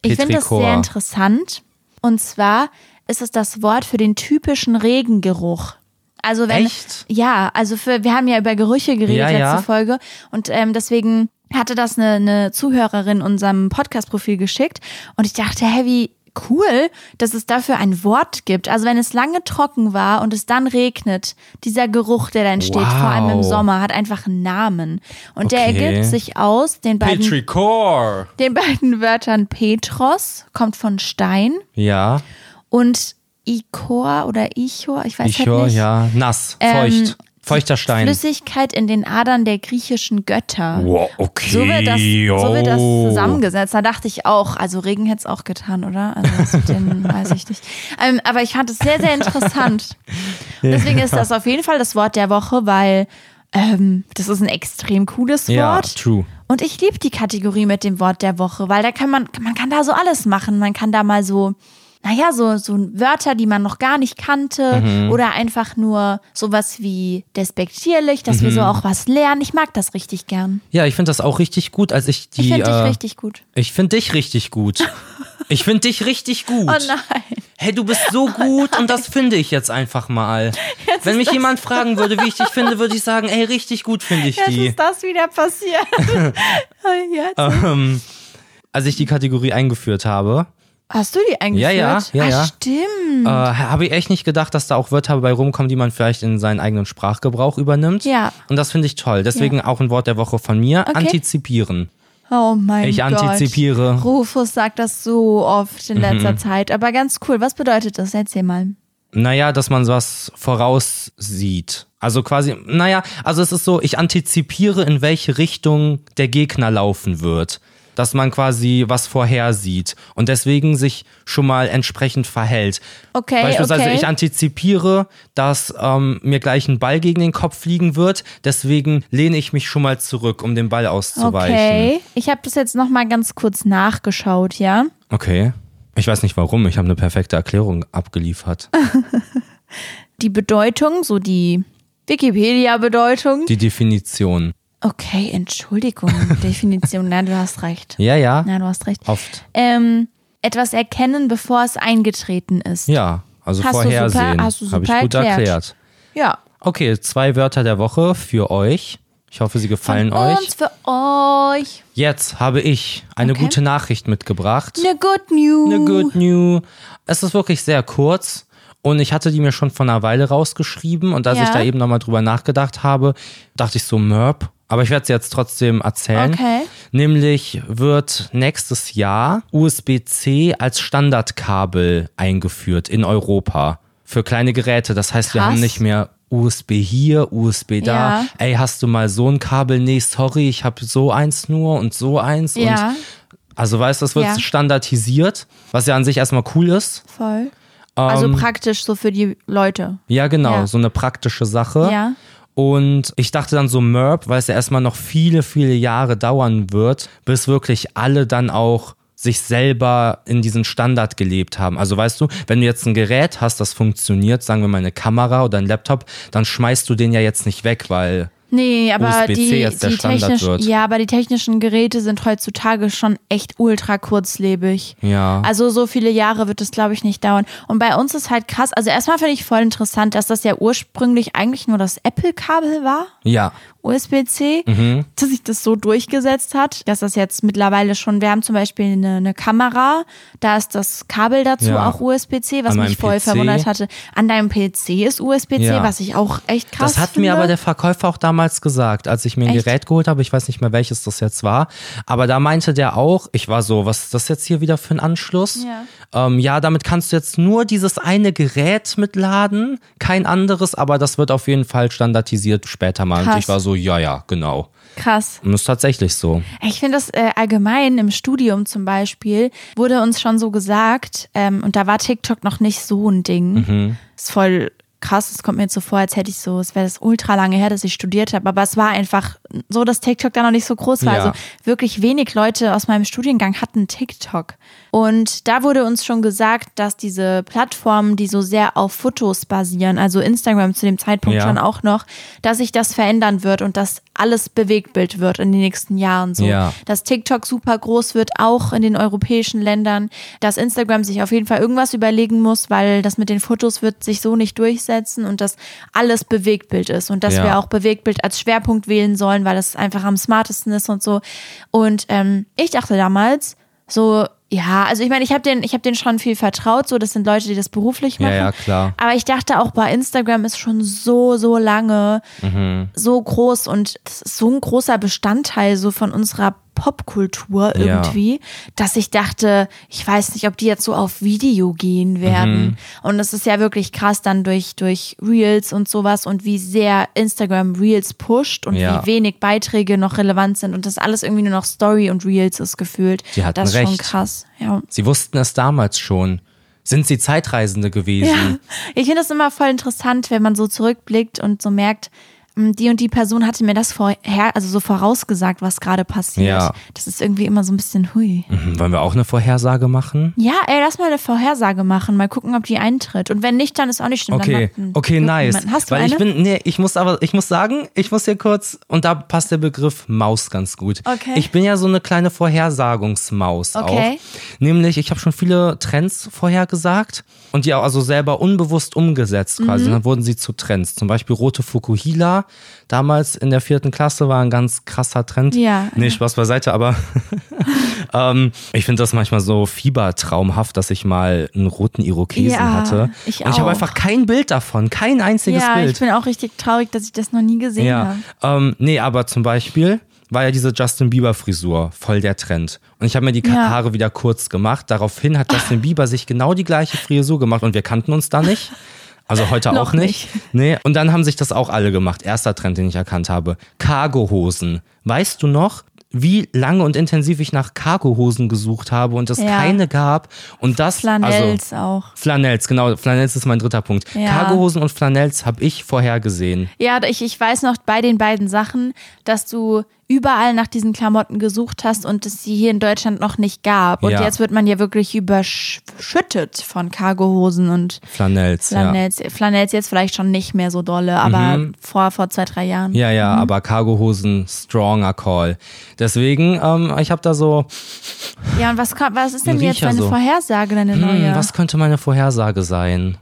Ich finde das sehr interessant. Und zwar ist es das Wort für den typischen Regengeruch. Also wenn Echt? ja, also für wir haben ja über Gerüche geredet Ja, letzte ja. Folge und ähm, deswegen hatte das eine, eine Zuhörerin unserem Podcast-Profil geschickt und ich dachte, hey, wie cool, dass es dafür ein Wort gibt. Also wenn es lange trocken war und es dann regnet, dieser Geruch, der da entsteht, Wow. vor allem im Sommer, hat einfach einen Namen. Und der Okay. ergibt sich aus den beiden, Petrichor. den beiden Wörtern Petros, kommt von Stein, Ja. und Ichor oder Ichor, ich weiß Ichor, halt nicht. ja. Nass, Ähm, feucht. Feuchter Stein. Flüssigkeit in den Adern der griechischen Götter. Wow, okay. So wird, das, so wird das zusammengesetzt. Da dachte ich auch, also Regen hätte es auch getan, oder? Also das mit den, weiß ich nicht. Ähm, aber ich fand es sehr, sehr interessant. Und deswegen ist das auf jeden Fall das Wort der Woche, weil Ähm, das ist ein extrem cooles Wort. Ja, true. Und ich liebe die Kategorie mit dem Wort der Woche, weil da kann man, man kann da so alles machen. Man kann da mal so, naja, so, so Wörter, die man noch gar nicht kannte Mhm. oder einfach nur sowas wie despektierlich, dass wir Mhm. so auch was lernen. Ich mag das richtig gern. Ja, ich finde das auch richtig gut, als ich die. Ich finde dich äh, richtig gut. Ich finde dich richtig gut. Ich finde dich richtig gut. Oh nein. Hey, du bist so gut und das finde ich jetzt einfach mal. Wenn mich jemand fragen würde, wie ich dich finde, würde ich sagen, ey, richtig gut finde ich Jetzt die. ist das wieder passiert. Jetzt. Ähm, als ich die Kategorie eingeführt habe, Hast du die eingeführt? Ja, ja, ja, ah, ja. Stimmt. äh, habe ich echt nicht gedacht, dass da auch Wörter bei rumkommen, die man vielleicht in seinen eigenen Sprachgebrauch übernimmt. Ja. Und das finde ich toll. Deswegen auch ein Wort der Woche von mir. Okay. Antizipieren. Oh mein Ich Gott. antizipiere. Rufus sagt das so oft in letzter Mhm. Zeit. Aber ganz cool. Was bedeutet das? Erzähl mal. Naja, dass man was voraussieht. Also quasi, naja, also es ist so, ich antizipiere, in welche Richtung der Gegner laufen wird. Dass man quasi was vorhersieht und deswegen sich schon mal entsprechend verhält. Okay, Beispielsweise, okay. ich antizipiere, dass ähm, mir gleich ein Ball gegen den Kopf fliegen wird, deswegen lehne ich mich schon mal zurück, um den Ball auszuweichen. Okay. Ich habe das jetzt nochmal ganz kurz nachgeschaut, ja? Okay. Ich weiß nicht warum, ich habe eine perfekte Erklärung abgeliefert. Die Bedeutung, so die Wikipedia-Bedeutung. Die Definition. Okay, Entschuldigung. Definition. Nein, du hast recht. Ja, ja. Nein, du hast recht. Oft. Ähm, etwas erkennen, bevor es eingetreten ist. Ja, also Hast vorhersehen. Habe ich gut erklärt. erklärt. Ja. Okay, zwei Wörter der Woche für euch. Ich hoffe, sie gefallen Von euch. uns für euch. Jetzt habe ich eine Okay. gute Nachricht mitgebracht. Eine Good News. Eine Good News. Es ist wirklich sehr kurz und ich hatte die mir schon vor einer Weile rausgeschrieben und als Ja. ich da eben nochmal drüber nachgedacht habe, dachte ich so, Merp. Aber ich werde sie jetzt trotzdem erzählen. Okay. Nämlich wird nächstes Jahr USB-C als Standardkabel eingeführt in Europa für kleine Geräte. Das heißt, wir Krass. haben nicht mehr USB hier, USB da. Ja. Ey, hast du mal so ein Kabel? Nee, sorry, ich habe so eins nur und so eins. Ja, Und also weißt du, das wird Ja. standardisiert, was ja an sich erstmal cool ist. voll. Also praktisch so für die Leute. Ja, genau, Ja. so eine praktische Sache. Ja. Und ich dachte dann so Merp, weil es ja erstmal noch viele, viele Jahre dauern wird, bis wirklich alle dann auch sich selber in diesen Standard gelebt haben. Also weißt du, wenn du jetzt ein Gerät hast, das funktioniert, sagen wir mal eine Kamera oder ein Laptop, dann schmeißt du den ja jetzt nicht weg, weil Nee, aber die, die Standard technisch, wird. ja, aber die technischen Geräte sind heutzutage schon echt ultra kurzlebig. ja. Also so viele Jahre wird es, glaube ich, nicht dauern. Und bei uns ist halt krass, also erstmal finde ich voll interessant, dass das ja ursprünglich eigentlich nur das Apple-Kabel war. ja, USB-C, Mhm. dass sich das so durchgesetzt hat, dass das jetzt mittlerweile schon, wir haben zum Beispiel eine, eine Kamera, da ist das Kabel dazu Ja. auch USB-C, was mich voll PC. verwundert hatte. An deinem PC ist USB-C, Ja. was ich auch echt krass Das hat finde. mir aber der Verkäufer auch damals gesagt, als ich mir ein Echt? Gerät geholt habe. Ich weiß nicht mehr, welches das jetzt war. Aber da meinte der auch, ich war so, was ist das jetzt hier wieder für ein Anschluss? Ja. Ähm, ja, damit kannst du jetzt nur dieses eine Gerät mitladen, kein anderes, aber das wird auf jeden Fall standardisiert später mal. Und Krass. ich war so, ja, ja, genau. Krass. Und das ist tatsächlich so. Ich finde das äh, allgemein im Studium zum Beispiel, wurde uns schon so gesagt, ähm, und da war TikTok noch nicht so ein Ding. Mhm. Ist voll krass, es kommt mir jetzt so vor, als hätte ich so, es wäre das ultra lange her, dass ich studiert habe, aber es war einfach so, dass TikTok da noch nicht so groß war. Ja. Also wirklich wenig Leute aus meinem Studiengang hatten TikTok. Und da wurde uns schon gesagt, dass diese Plattformen, die so sehr auf Fotos basieren, also Instagram zu dem Zeitpunkt Ja. schon auch noch, dass sich das verändern wird und dass alles Bewegtbild wird in den nächsten Jahren so. Ja. Dass TikTok super groß wird, auch in den europäischen Ländern, dass Instagram sich auf jeden Fall irgendwas überlegen muss, weil das mit den Fotos wird sich so nicht durchsetzen und dass alles Bewegtbild ist und dass wir auch Bewegtbild als Schwerpunkt wählen sollen, weil es einfach am smartesten ist und so. Und ähm, ich dachte damals so, ja, also ich meine, ich habe den, ich habe den schon viel vertraut, so das sind Leute, die das beruflich Ja, machen. ja, klar. Aber ich dachte auch bei Instagram ist schon so, so lange Mhm. so groß und das ist so ein großer Bestandteil so von unserer Popkultur Ja. irgendwie, dass ich dachte, ich weiß nicht, ob die jetzt so auf Video gehen werden. Mhm. Und es ist ja wirklich krass dann durch, durch Reels und sowas und wie sehr Instagram Reels pusht und Ja. wie wenig Beiträge noch relevant sind und das alles irgendwie nur noch Story und Reels ist gefühlt. Die hatten das ist schon recht. krass. Ja. Sie wussten es damals schon. Sind sie Zeitreisende gewesen? Ja, ich finde das immer voll interessant, wenn man so zurückblickt und so merkt, "M, die und die Person hatte mir das vorher, also so vorausgesagt, was gerade passiert. Ja. Das ist irgendwie immer so ein bisschen hui. Mhm, Wollen wir auch eine Vorhersage machen? Ja, ey, lass mal eine Vorhersage machen, mal gucken, ob die eintritt. Und wenn nicht, dann ist auch nicht schlimm. Okay, okay, nice. niemanden. Hast du Weil eine? ich bin, nee, ich muss aber, ich muss sagen, ich muss hier kurz, und da passt der Begriff Maus ganz gut. Okay. Ich bin ja so eine kleine Vorhersagungsmaus Okay. auch. Nämlich, ich habe schon viele Trends vorhergesagt und die auch also selber unbewusst umgesetzt Mhm. quasi. Und dann wurden sie zu Trends. Zum Beispiel rote Fukuhila. Damals in der vierten Klasse war ein ganz krasser Trend. Ja. Nee, Spaß beiseite, aber ähm, ich finde das manchmal so fiebertraumhaft, dass ich mal einen roten Irokesen Ja, hatte. ich und ich habe auch. einfach kein Bild davon, kein einziges ja, Bild. ich bin auch richtig traurig, dass ich das noch nie gesehen ja, habe. ähm, nee, aber zum Beispiel war ja diese Justin Bieber Frisur voll der Trend. Und ich habe mir die Ja. Haare wieder kurz gemacht. Daraufhin hat Justin Bieber sich genau die gleiche Frisur gemacht und wir kannten uns da nicht. Also heute auch nicht. Nee. Und dann haben sich das auch alle gemacht. Erster Trend, den ich erkannt habe. Cargohosen. Weißt du noch, wie lange und intensiv ich nach Cargohosen gesucht habe und es Ja. keine gab? Und das also Flanells auch. Flanells, genau. Flanells ist mein dritter Punkt. Ja. Cargohosen und Flanells habe ich vorher gesehen. Ja, ich, ich weiß noch bei den beiden Sachen, dass du überall nach diesen Klamotten gesucht hast und es sie hier in Deutschland noch nicht gab. Und Ja. jetzt wird man ja wirklich überschüttet von Cargohosen und Flanells, ja. Flanells. Flanells jetzt vielleicht schon nicht mehr so dolle, aber vor, vor zwei, drei Jahren. Ja, ja, aber Cargohosen, stronger Call. Deswegen, ähm, ich habe da so, Ja, und was, was ist denn jetzt deine so. Vorhersage, deine hm, neue? was könnte meine Vorhersage sein?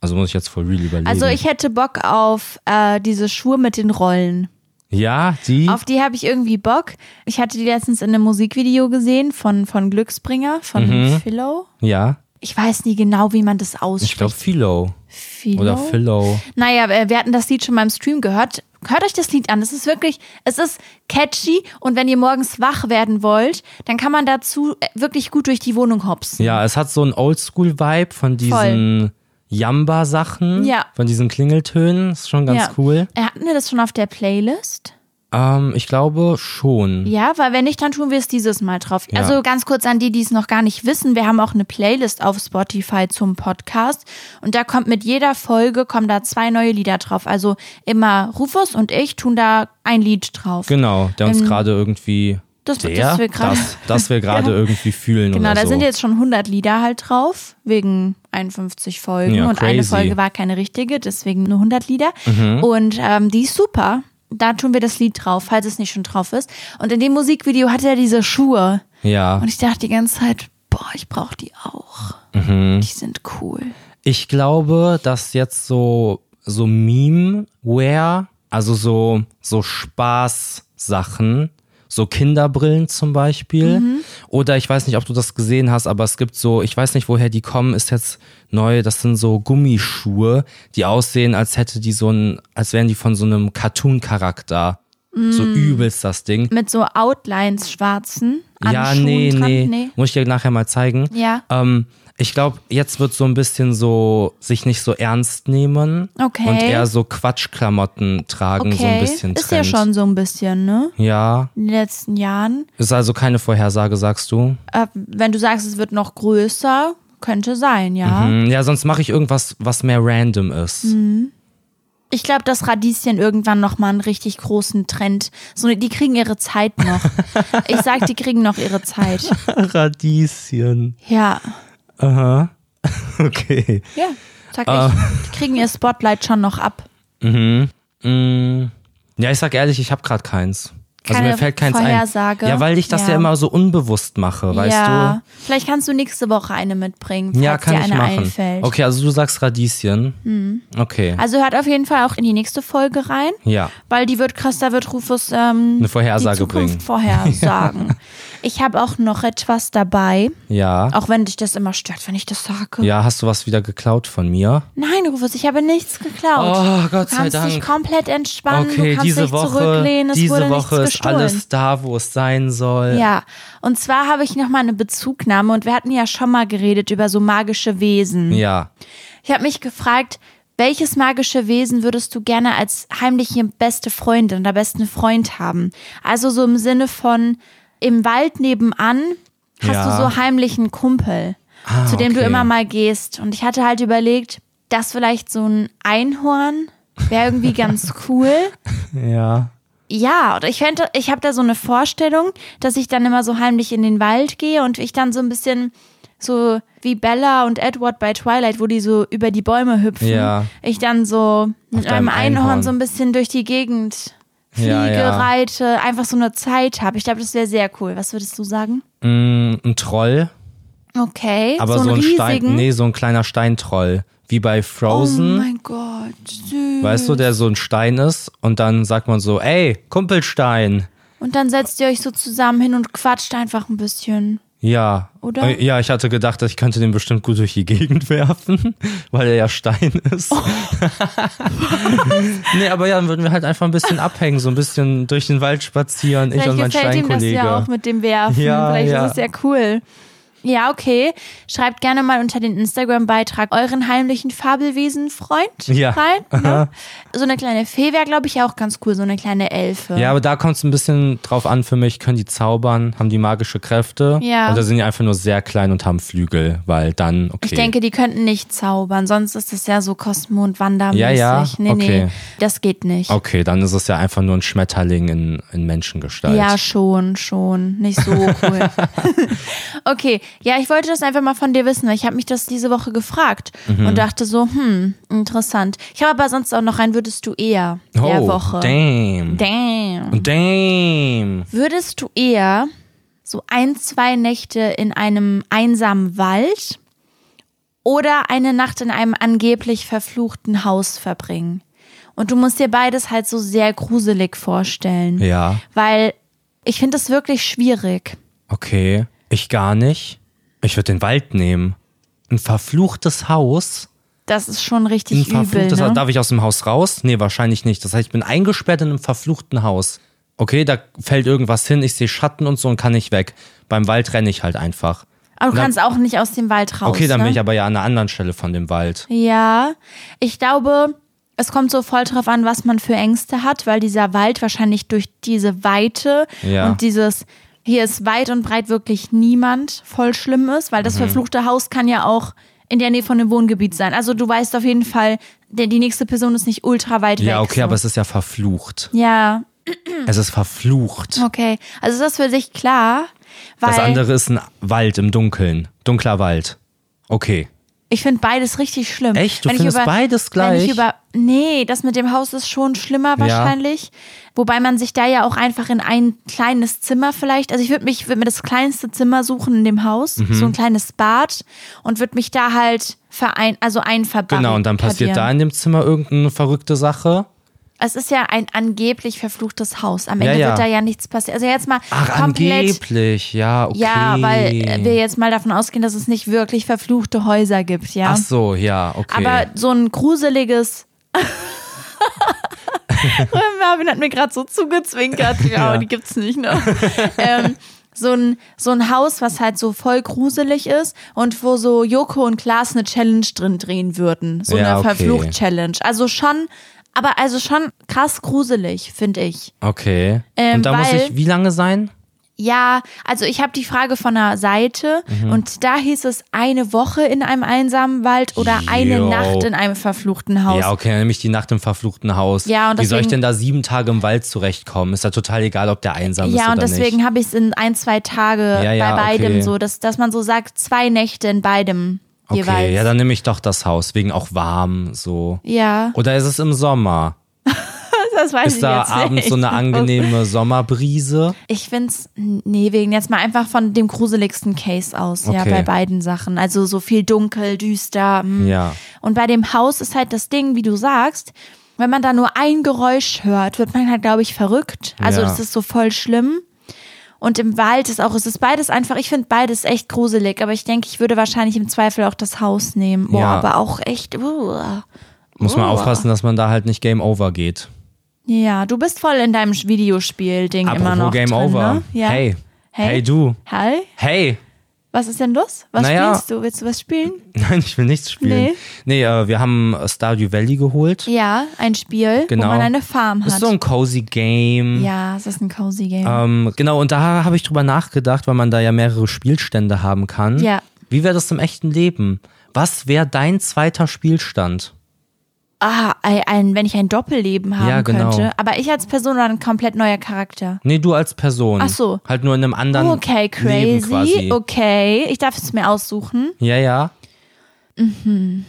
Also muss ich jetzt voll real überlegen. also ich hätte Bock auf äh, diese Schuhe mit den Rollen. Ja, die. Auf die habe ich irgendwie Bock. Ich hatte die letztens in einem Musikvideo gesehen von, von Glücksbringer, von Mhm. Philo. ja, Ich weiß nie genau, wie man das ausspricht. ich glaube Philo Philo? oder Philo. Naja, äh, wir hatten das Lied schon beim Stream gehört. Hört euch das Lied an. Es ist wirklich, es ist catchy und wenn ihr morgens wach werden wollt, dann kann man dazu äh, wirklich gut durch die Wohnung hopsen. Ja, es hat so einen Oldschool-Vibe von diesen Jamba-Sachen, Ja. von diesen Klingeltönen. Ist schon ganz Ja. cool. Äh, Hatten wir das schon auf der Playlist? Ähm, ich glaube schon. Ja, weil wenn nicht, dann tun wir es dieses Mal drauf. Ja. Also ganz kurz an die, die es noch gar nicht wissen. Wir haben auch eine Playlist auf Spotify zum Podcast und da kommt mit jeder Folge kommen da zwei neue Lieder drauf. Also immer Rufus und ich tun da ein Lied drauf. Genau, der uns Ähm, gerade irgendwie. Das- der, das wir gerade- das, das wir gerade Ja. irgendwie fühlen Genau, da so. sind jetzt schon 100 Lieder halt drauf, wegen 51 Folgen. Ja, und eine crazy. Folge war keine richtige, deswegen nur 100 Lieder. Mhm. Und ähm, die ist super. Da tun wir das Lied drauf, falls es nicht schon drauf ist. Und in dem Musikvideo hat er diese Schuhe. ja. Und ich dachte die ganze Zeit, boah, ich brauche die auch. Mhm. Die sind cool. Ich glaube, dass jetzt so, so Meme-Wear, also so, so Spaß-Sachen, so Kinderbrillen zum Beispiel. Mhm. Oder ich weiß nicht, ob du das gesehen hast, aber es gibt so, ich weiß nicht, woher die kommen, ist jetzt neu, das sind so Gummischuhe, die aussehen, als hätte die so ein, als wären die von so einem Cartoon-Charakter. So Mm. übelst das Ding. Mit so Outlines schwarzen. Ja, nee, dran. nee, Muss ich dir nachher mal zeigen. Ja. Ähm, ich glaube, jetzt wird so ein bisschen so sich nicht so ernst nehmen Okay. und eher so Quatschklamotten tragen, Okay. so ein bisschen ist Trend. ja schon so ein bisschen, ne? Ja, In den letzten Jahren. ist also keine Vorhersage, sagst du? Äh, wenn du sagst, es wird noch größer, könnte sein, ja. Hm, ja, sonst mache ich irgendwas, was mehr random ist. Mhm. Ich glaube, dass Radieschen irgendwann noch mal einen richtig großen Trend. So, die kriegen ihre Zeit noch. ich sag, die kriegen noch ihre Zeit. Radieschen. Ja. Aha. Okay. Ja, sag Ah. ich. Die kriegen ihr Spotlight schon noch ab. Mhm. Mm. Ja, ich sag ehrlich, ich habe gerade keins. Also Keine mir fällt keins Vorhersage? ein. Ja, weil ich das ja. Ja. immer so unbewusst mache, weißt ja. Vielleicht kannst du nächste Woche eine mitbringen, du? falls Ja, kann dir ich eine machen. einfällt. Okay, also du sagst Radieschen. Okay. Also hört auf jeden Fall auch in die nächste Folge rein, Ja. weil die wird krass, da wird Rufus ähm, Eine Vorhersage die Zukunft bringen. vorhersagen. ich habe auch noch etwas dabei, Ja. auch wenn dich das immer stört, wenn ich das sage. Ja, hast du was wieder geklaut von mir? Nein, Rufus, ich habe nichts geklaut. Oh, Gott du sei kannst dich Dank. komplett entspannen, du Okay, kannst diese dich Woche, zurücklehnen, es diese wurde Woche nichts ist gestohlen. alles da, wo es sein soll. Ja, und zwar habe ich nochmal eine Bezugnahme und wir hatten ja schon mal geredet über so magische Wesen. Ja. Ich habe mich gefragt, welches magische Wesen würdest du gerne als heimliche beste Freundin oder besten Freund haben? Also so im Sinne von im Wald nebenan hast Ja. du so heimlichen Kumpel, Ah, zu dem du okay. immer mal gehst. Und ich hatte halt überlegt, dass vielleicht so ein Einhorn Wäre irgendwie ganz cool. Ja. Ja, oder ich fände, ich habe da so eine Vorstellung, dass ich dann immer so heimlich in den Wald gehe und ich dann so ein bisschen so wie Bella und Edward bei Twilight, wo die so über die Bäume hüpfen. Ja. Ich dann so mit deinem einem Einhorn, Einhorn. so ein bisschen durch die Gegend fliege, Ja, ja. reite, einfach so eine Zeit habe. Ich glaube, das wäre sehr cool. Was würdest du sagen? Mm, ein Troll, Okay, aber so so, ein Stein, nee, so ein kleiner Steintroll. Wie bei oh Frozen. mein Gott, süß. Weißt du, der so ein Stein ist und dann sagt man so, ey, Kumpelstein. Und dann setzt ihr euch so zusammen hin und quatscht einfach ein bisschen. Ja. Oder? Äh, Ja, ich hatte gedacht, ich könnte den bestimmt gut durch die Gegend werfen, weil er ja Stein ist. Oh. nee, aber ja, dann würden wir halt einfach ein bisschen abhängen, so ein bisschen durch den Wald spazieren, ich Vielleicht und mein gefällt ihm das Steinkollege. ja auch mit dem Werfen. Ja, Vielleicht ja. ist es ja cool. Ja, okay. Schreibt gerne mal unter den Instagram-Beitrag euren heimlichen Fabelwesen-Freund Ja. rein. Ne? So eine kleine Fee wäre, glaube ich, auch ganz cool. So eine kleine Elfe. Ja, aber da kommt es ein bisschen drauf an für mich, können die zaubern, haben die magische Kräfte? Ja. Oder sind die einfach nur sehr klein und haben Flügel, weil dann, okay. Ich denke, die könnten nicht zaubern, sonst ist es ja so Cosmo und Wanda-mäßig. Ja, ja, Nee, okay. nee, das geht nicht. Okay, dann ist es ja einfach nur ein Schmetterling in, in Menschengestalt. Ja, schon, schon. Nicht so cool. okay, ja, ich wollte das einfach mal von dir wissen, weil ich habe mich das diese Woche gefragt Mhm. und dachte so, hm, interessant. Ich habe aber sonst auch noch ein Würdest du eher der oh, Woche. damn. Damn. Damn. Würdest du eher so ein, zwei Nächte in einem einsamen Wald oder eine Nacht in einem angeblich verfluchten Haus verbringen? Und du musst dir beides halt so sehr gruselig vorstellen. Ja, Weil ich finde es wirklich schwierig. okay. Ich gar nicht. Ich würde den Wald nehmen. Ein verfluchtes Haus. Das ist schon Ein richtig übel. verfluchtes Haus. Ne? Darf ich aus dem Haus raus? Nee, wahrscheinlich nicht. Das heißt, ich bin eingesperrt in einem verfluchten Haus. Okay, da fällt irgendwas hin, ich sehe Schatten und so und kann nicht weg. Beim Wald renne ich halt einfach. Aber du dann- kannst auch nicht aus dem Wald raus. Okay, dann ne? bin ich aber ja an einer anderen Stelle von dem Wald. Ja, ich glaube, es kommt so voll drauf an, was man für Ängste hat, weil dieser Wald wahrscheinlich durch diese Weite Ja. und dieses hier ist weit und breit wirklich niemand voll schlimm ist, weil das Mhm. verfluchte Haus kann ja auch in der Nähe von einem Wohngebiet sein. Also du weißt auf jeden Fall, der, die nächste Person ist nicht ultra weit weg. Ja, okay, so. aber es ist ja verflucht. ja, Es ist verflucht. okay. Also ist das für dich klar? Weil Das andere ist ein Wald im Dunkeln. Dunkler Wald. Okay. Ich finde beides richtig schlimm. Echt? Du Wenn ich findest beides Wenn ich gleich? über, nee, das mit dem Haus ist schon schlimmer wahrscheinlich. Wobei man sich da ja auch einfach in ein kleines Zimmer vielleicht, also ich würde mich, würde mir das kleinste Zimmer suchen in dem Haus, Mhm. so ein kleines Bad und würde mich da halt verein, also einverbarrikadieren. Genau, und dann passiert da in dem Zimmer irgendeine verrückte Sache. Es ist ja ein angeblich verfluchtes Haus. Am Ende Ja, ja. wird da ja nichts passieren. Also jetzt mal Ach, komplett. angeblich. Ja, okay. Ja, weil äh, wir jetzt mal davon ausgehen, dass es nicht wirklich verfluchte Häuser gibt, ja. Ach so, ja, okay. Aber so ein gruseliges. Marvin hat mir gerade so zugezwinkert. Ja, Ja. die gibt's nicht, ne? ähm, so ein, so ein Haus, was halt so voll gruselig ist und wo so Joko und Klaas eine Challenge drin drehen würden. So Ja, eine okay. Verflucht-Challenge. Also schon, aber also schon krass gruselig, finde ich. okay. Ähm, und da muss weil- ich wie lange sein? Ja, also ich habe die Frage von der Seite Mhm. und da hieß es eine Woche in einem einsamen Wald oder eine Jo. Nacht in einem verfluchten Haus. Ja, okay, dann nehme ich die Nacht im verfluchten Haus. Ja, und Wie soll ich deswegen- denn da sieben Tage im Wald zurechtkommen? Ist ja total egal, ob der einsam ist Ja, und deswegen habe ich es in ein, zwei Tage Ja, ja, bei beidem okay. so, dass, dass man so sagt, zwei Nächte in beidem jeweils. Okay, ja, dann nehme ich doch das Haus, wegen auch warm so. ja, Oder ist es im Sommer? das weiß ich Ist da jetzt abends nicht. so eine angenehme Sommerbrise? Ich find's, nee, wegen jetzt mal einfach von dem gruseligsten Case aus, ja, Okay. bei beiden Sachen. Also so viel dunkel, düster. hm. Ja. Und bei dem Haus ist halt das Ding, wie du sagst, wenn man da nur ein Geräusch hört, wird man halt, glaube ich, verrückt. Also Ja. das ist so voll schlimm. Und im Wald ist auch, es ist beides einfach, ich finde beides echt gruselig, aber ich denke, ich würde wahrscheinlich im Zweifel auch das Haus nehmen. Boah, Ja. aber auch echt, uh. Muss man Oh. aufpassen, dass man da halt nicht Game Over geht. Ja, du bist voll in deinem Videospiel-Ding immer noch Game drin, Over. Ne? Ja. Hey. Hey. Hey du. Hi, Hey. Was ist denn los? Was Naja. spielst du? Willst du was spielen? Nein, ich will nichts spielen. Nee. Nee, äh, wir haben Stardew Valley geholt. Ja, ein Spiel, Genau. wo man eine Farm Ist hat. so ein cozy Game. ja, es ist ein cozy Game. Ähm, genau, und da habe ich drüber nachgedacht, weil man da ja mehrere Spielstände haben kann. Ja. Wie wäre das im echten Leben? Was wäre dein zweiter Spielstand? Ah, ein, wenn ich ein Doppelleben haben Ja, genau. könnte. Aber ich als Person oder ein komplett neuer Charakter? Nee, du als Person. Ach so. Halt nur in einem anderen Okay, Leben crazy. quasi. Okay, ich darf es mir aussuchen. Ja, ja. Mhm.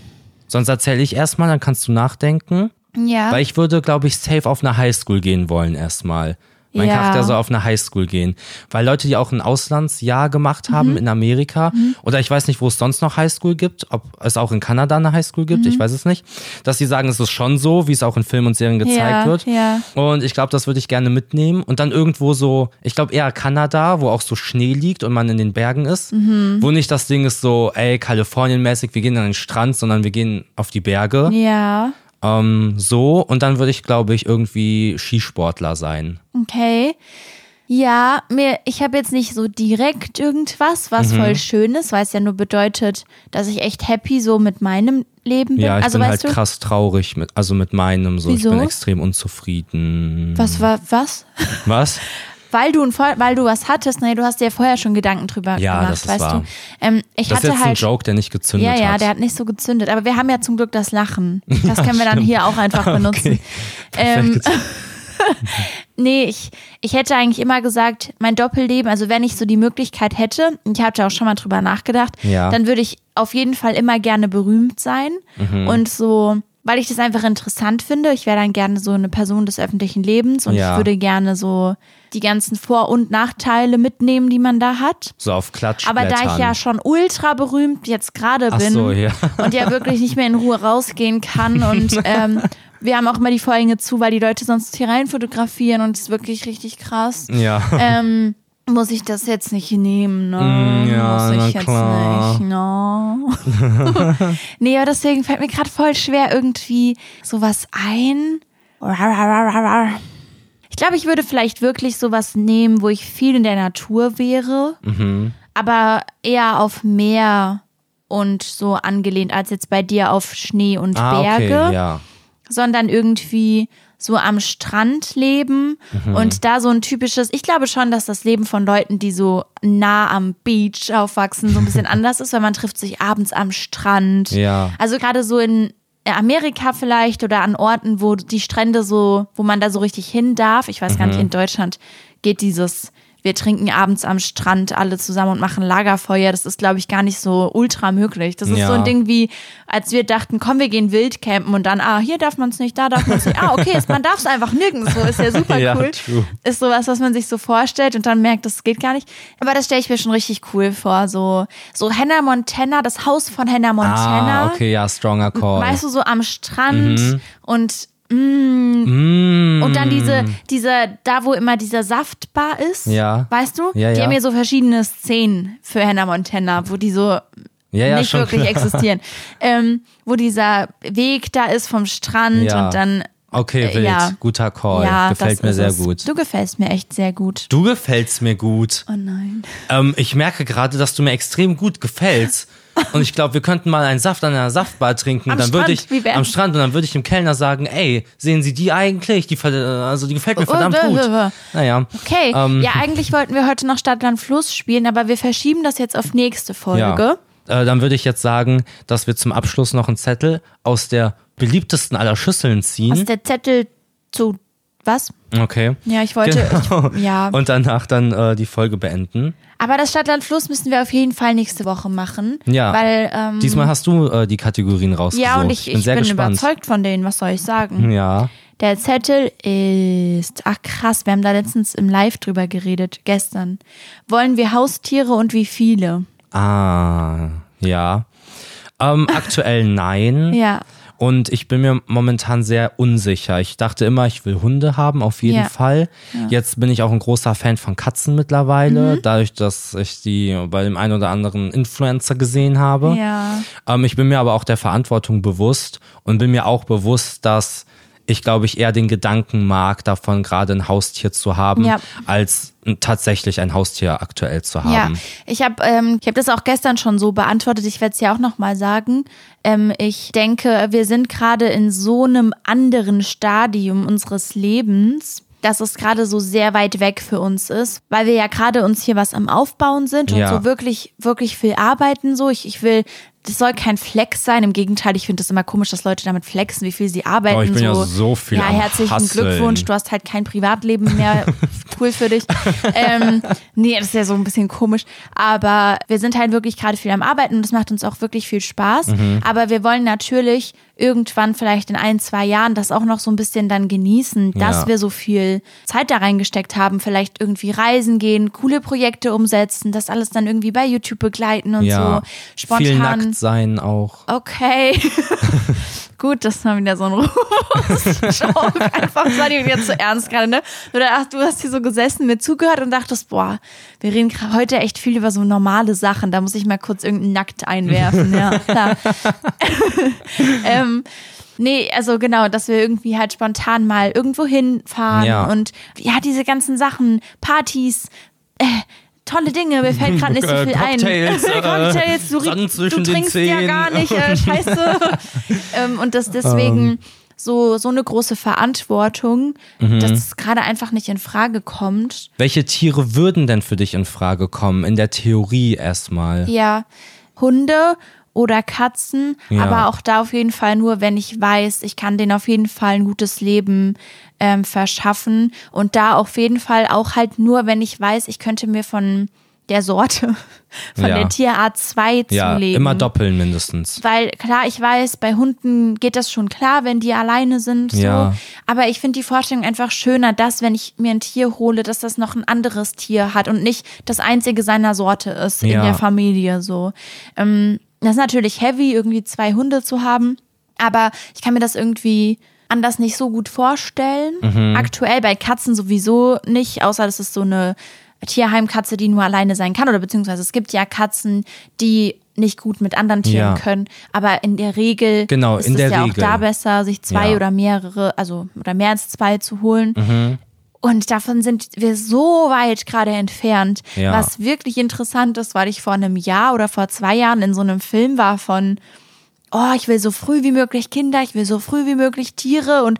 Sonst erzähle ich erstmal, dann kannst du nachdenken. Ja. Weil ich würde, glaube ich, safe auf eine Highschool gehen wollen erstmal. Mein Ja. Charakter soll auf eine Highschool gehen. Weil Leute, die auch ein Auslandsjahr gemacht haben Mhm. in Amerika, oder ich weiß nicht, wo es sonst noch Highschool gibt, ob es auch in Kanada eine Highschool gibt, Mhm. ich weiß es nicht, dass sie sagen, es ist schon so, wie es auch in Filmen und Serien gezeigt ja, wird. Ja. Und ich glaube, das würde ich gerne mitnehmen. Und dann irgendwo so, ich glaube eher Kanada, wo auch so Schnee liegt und man in den Bergen ist. Mhm. Wo nicht das Ding ist so, ey, Kalifornien-mäßig, wir gehen an den Strand, sondern wir gehen auf die Berge. Ja. Ähm, so, und dann würde ich, glaube ich, irgendwie Skisportler sein. Okay. Ja, mir, ich habe jetzt nicht so direkt irgendwas, was Mhm. voll schön ist, weil es ja nur bedeutet, dass ich echt happy so mit meinem Leben bin. Ja, ich also bin halt du, krass traurig mit, also mit meinem so. Wieso? Ich bin extrem unzufrieden. was war was? Was? Weil du, ein weil du was hattest, nee, du hast dir ja vorher schon Gedanken drüber Ja, gemacht, das ist weißt wahr. du. Ähm, ich Das ist hatte jetzt ein halt. Joke, der nicht gezündet ja, ja, hat. der hat nicht so gezündet. Aber wir haben ja zum Glück das Lachen. Das können wir dann hier auch einfach benutzen. Ähm, nee, ich, ich hätte eigentlich immer gesagt, mein Doppelleben, also wenn ich so die Möglichkeit hätte, ich hatte auch schon mal drüber nachgedacht, Ja. dann würde ich auf jeden Fall immer gerne berühmt sein Mhm. und so, weil ich das einfach interessant finde. Ich wäre dann gerne so eine Person des öffentlichen Lebens und Ja. ich würde gerne so die ganzen Vor- und Nachteile mitnehmen, die man da hat. so auf Klatsch. Aber da ich ja schon ultra berühmt jetzt gerade bin so, ja. und ja wirklich nicht mehr in Ruhe rausgehen kann und ähm, wir haben auch immer die Vorhänge zu, weil die Leute sonst hier rein fotografieren und es ist wirklich richtig krass. Ja. Ähm, muss ich das jetzt nicht nehmen, ne? Mm, ja, muss ich jetzt klar. nicht, no. nee, aber deswegen fällt mir gerade voll schwer irgendwie sowas ein. Ich glaube, ich würde vielleicht wirklich sowas nehmen, wo ich viel in der Natur wäre, aber eher auf Meer und so angelehnt, als jetzt bei dir auf Schnee und Ah, Berge okay, ja. sondern irgendwie so am Strand leben Mhm. und da so ein typisches, ich glaube schon, dass das Leben von Leuten, die so nah am Beach aufwachsen, so ein bisschen anders ist, weil man trifft sich abends am Strand. Ja. Also gerade so in Amerika vielleicht oder an Orten, wo die Strände so, wo man da so richtig hin darf. Ich weiß gar Mhm. nicht, in Deutschland geht dieses wir trinken abends am Strand alle zusammen und machen Lagerfeuer. Das ist, glaube ich, gar nicht so ultra möglich. Das ist Ja. so ein Ding wie, als wir dachten, komm, wir gehen Wildcampen und dann, ah, hier darf man es nicht, da darf man es nicht. Ah, okay, ist, man darf es einfach nirgendwo. Ist ja super Ja, cool. true. Ist sowas, was man sich so vorstellt und dann merkt, das geht gar nicht. Aber das stelle ich mir schon richtig cool vor. So, so Hannah Montana, das Haus von Hannah Montana. Ah, okay, ja, stronger Call. Weißt du, so am Strand Mhm. und mm, Mm. und dann diese, diese, da wo immer dieser Saftbar ist, Ja. weißt du? Ja, die ja. haben ja so verschiedene Szenen für Hannah Montana, wo die so ja, nicht wirklich klar. existieren. ähm, wo dieser Weg da ist vom Strand und dann. Okay, äh, wild. ja. Guter Call. Ja, Gefällt mir sehr es. gut. Du gefällst mir echt sehr gut. Du gefällst mir gut. Oh nein. Ähm, ich merke gerade, dass du mir extrem gut gefällst. Und ich glaube, wir könnten mal einen Saft an einer Saftbar trinken. Am dann würde ich am Strand und dann würde ich dem Kellner sagen, ey, sehen Sie die eigentlich? Die, also die gefällt mir Oh, verdammt oh, gut. oh. Naja. Okay, Ähm. ja, eigentlich wollten wir heute noch Stadtland Fluss spielen, aber wir verschieben das jetzt auf nächste Folge. Ja. Äh, dann würde ich jetzt sagen, dass wir zum Abschluss noch einen Zettel aus der beliebtesten aller Schüsseln ziehen. Aus der Zettel zu was? okay. Ja, ich wollte. Genau. Ich, ja. Und danach dann äh, die Folge beenden. Aber das Stadtland Fluss müssen wir auf jeden Fall nächste Woche machen. Ja. Weil, ähm, Diesmal hast du äh, die Kategorien rausgesucht. ja, und ich, bin ich sehr bin gespannt. überzeugt von denen, was soll ich sagen? Ja. Der Zettel ist. Ach krass, wir haben da letztens im Live drüber geredet, gestern. Wollen wir Haustiere und wie viele? Ah, ja. Ähm, aktuell nein. Ja. Und ich bin mir momentan sehr unsicher. Ich dachte immer, ich will Hunde haben, auf jeden Ja. Fall. Jetzt bin ich auch ein großer Fan von Katzen mittlerweile, Mhm. dadurch, dass ich die bei dem einen oder anderen Influencer gesehen habe. Ja. Ähm, ich bin mir aber auch der Verantwortung bewusst und bin mir auch bewusst, dass ich glaube ich eher den Gedanken mag, davon gerade ein Haustier zu haben, Ja. als tatsächlich ein Haustier aktuell zu haben. Ja, ich habe ähm, ich hab das auch gestern schon so beantwortet. Ich werde es ja auch nochmal sagen. Ähm, ich denke, wir sind gerade in so einem anderen Stadium unseres Lebens, dass es gerade so sehr weit weg für uns ist, weil wir ja gerade uns hier was am Aufbauen sind und Ja. so wirklich, wirklich viel arbeiten. So, ich, ich will das soll kein Flex sein. Im Gegenteil, ich finde es immer komisch, dass Leute damit flexen, wie viel sie arbeiten. Oh, ich bin so. ja so viel Ja, herzlichen Hustlen. Glückwunsch. Du hast halt kein Privatleben mehr. cool für dich. ähm, nee, das ist ja so ein bisschen komisch. Aber wir sind halt wirklich gerade viel am Arbeiten und das macht uns auch wirklich viel Spaß. Mhm. Aber wir wollen natürlich irgendwann vielleicht in ein, zwei Jahren das auch noch so ein bisschen dann genießen, dass Ja. wir so viel Zeit da reingesteckt haben, vielleicht irgendwie reisen gehen, coole Projekte umsetzen, das alles dann irgendwie bei YouTube begleiten und Ja. so Viel spontan. nackt sein auch. Okay. Gut, das war wieder so ein Rufus-Joke. Einfach, das war dir wieder zu ernst gerade, ne? Oder ach, du hast hier so gesessen, mir zugehört und dachtest, boah, wir reden heute echt viel über so normale Sachen. Da muss ich mal kurz irgendeinen Nackt einwerfen. Ja, klar. ähm, nee, also genau, dass wir irgendwie halt spontan mal irgendwo hinfahren Ja. und ja, diese ganzen Sachen, Partys, äh, tolle Dinge, mir fällt gerade nicht so Äh, viel Cocktails, ein. äh, Cocktails, du, Sand du zwischen den trinkst ja gar nicht, äh, scheiße. ähm, und das deswegen so, so eine große Verantwortung, Mhm. dass es gerade einfach nicht in Frage kommt. Welche Tiere würden denn für dich in Frage kommen? In der Theorie erstmal. Ja, Hunde oder Katzen, Ja. aber auch da auf jeden Fall nur, wenn ich weiß, ich kann denen auf jeden Fall ein gutes Leben ähm, verschaffen. Und da auf jeden Fall auch halt nur, wenn ich weiß, ich könnte mir von der Sorte, von Ja. der Tierart zwei Ja, zulegen. immer doppeln mindestens. Weil klar, ich weiß, bei Hunden geht das schon klar, wenn die alleine sind. So. Ja. Aber ich finde die Vorstellung einfach schöner, dass, wenn ich mir ein Tier hole, dass das noch ein anderes Tier hat und nicht das einzige seiner Sorte ist in Ja. der Familie. So. Ähm, das ist natürlich heavy, irgendwie zwei Hunde zu haben. Aber ich kann mir das irgendwie anders nicht so gut vorstellen. Mhm. Aktuell bei Katzen sowieso nicht, außer das ist so eine Tierheimkatze, die nur alleine sein kann. Oder beziehungsweise es gibt ja Katzen, die nicht gut mit anderen Tieren Ja. können. Aber in der Regel Genau, ist es ja Regel. auch da besser, sich zwei Ja. oder mehrere, also oder mehr als zwei zu holen. Mhm. Und davon sind wir so weit gerade entfernt. Ja. Was wirklich interessant ist, weil ich vor einem Jahr oder vor zwei Jahren in so einem Film war von, oh, ich will so früh wie möglich Kinder, ich will so früh wie möglich Tiere und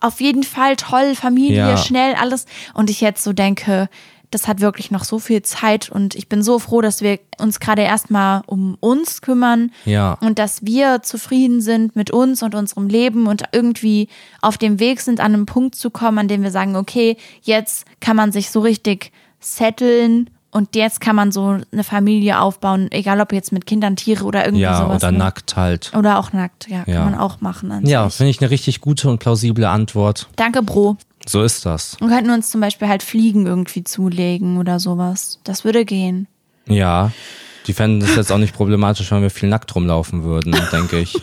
auf jeden Fall toll, Familie, Ja. schnell, alles. Und ich jetzt so denke, das hat wirklich noch so viel Zeit und ich bin so froh, dass wir uns gerade erstmal um uns kümmern Ja. und dass wir zufrieden sind mit uns und unserem Leben und irgendwie auf dem Weg sind, an einen Punkt zu kommen, an dem wir sagen, okay, jetzt kann man sich so richtig setteln und jetzt kann man so eine Familie aufbauen, egal ob jetzt mit Kindern, Tiere oder irgendwie Ja, sowas. oder ne? nackt halt. Oder auch nackt, ja, Ja. kann man auch machen. Ja, finde ich eine richtig gute und plausible Antwort. Danke, Bro. So ist das. Wir könnten uns zum Beispiel halt Fliegen irgendwie zulegen oder sowas. Das würde gehen. Ja. Die fänden das jetzt auch nicht problematisch, wenn wir viel nackt rumlaufen würden, denke ich.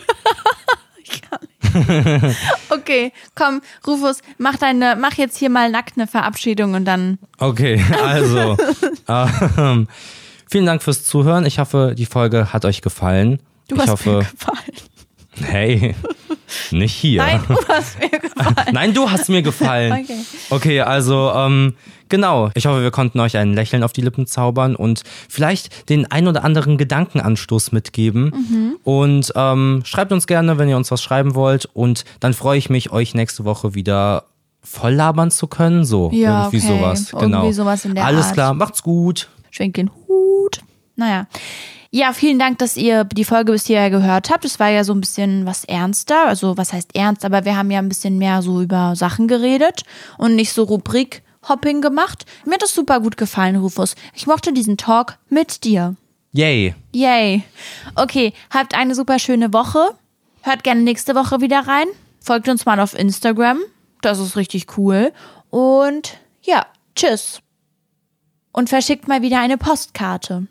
Okay, komm, Rufus, mach deine, mach jetzt hier mal nackt eine Verabschiedung und dann. Okay, also. ähm, vielen Dank fürs Zuhören. Ich hoffe, die Folge hat euch gefallen. Du ich hast hoffe, mir gefallen. hey, nicht hier. Nein, du hast mir gefallen. Nein, du hast mir gefallen. Okay. Okay, also ähm, genau. Ich hoffe, wir konnten euch ein Lächeln auf die Lippen zaubern und vielleicht den ein oder anderen Gedankenanstoß mitgeben. Mhm. Und ähm, schreibt uns gerne, wenn ihr uns was schreiben wollt. Und dann freue ich mich, euch nächste Woche wieder voll labern zu können. So, Ja, irgendwie okay. sowas. Irgendwie Genau. sowas in der Alles Art. klar, macht's gut. Schwenk den Hut. Naja. Ja, vielen Dank, dass ihr die Folge bis hierher gehört habt. Es war ja so ein bisschen was ernster. Also, was heißt ernst? Aber wir haben ja ein bisschen mehr so über Sachen geredet und nicht so Rubrik-Hopping gemacht. Mir hat das super gut gefallen, Rufus. Ich mochte diesen Talk mit dir. Yay. Yay. Okay, habt eine super schöne Woche. Hört gerne nächste Woche wieder rein. Folgt uns mal auf Instagram. Das ist richtig cool. Und ja, tschüss. Und verschickt mal wieder eine Postkarte.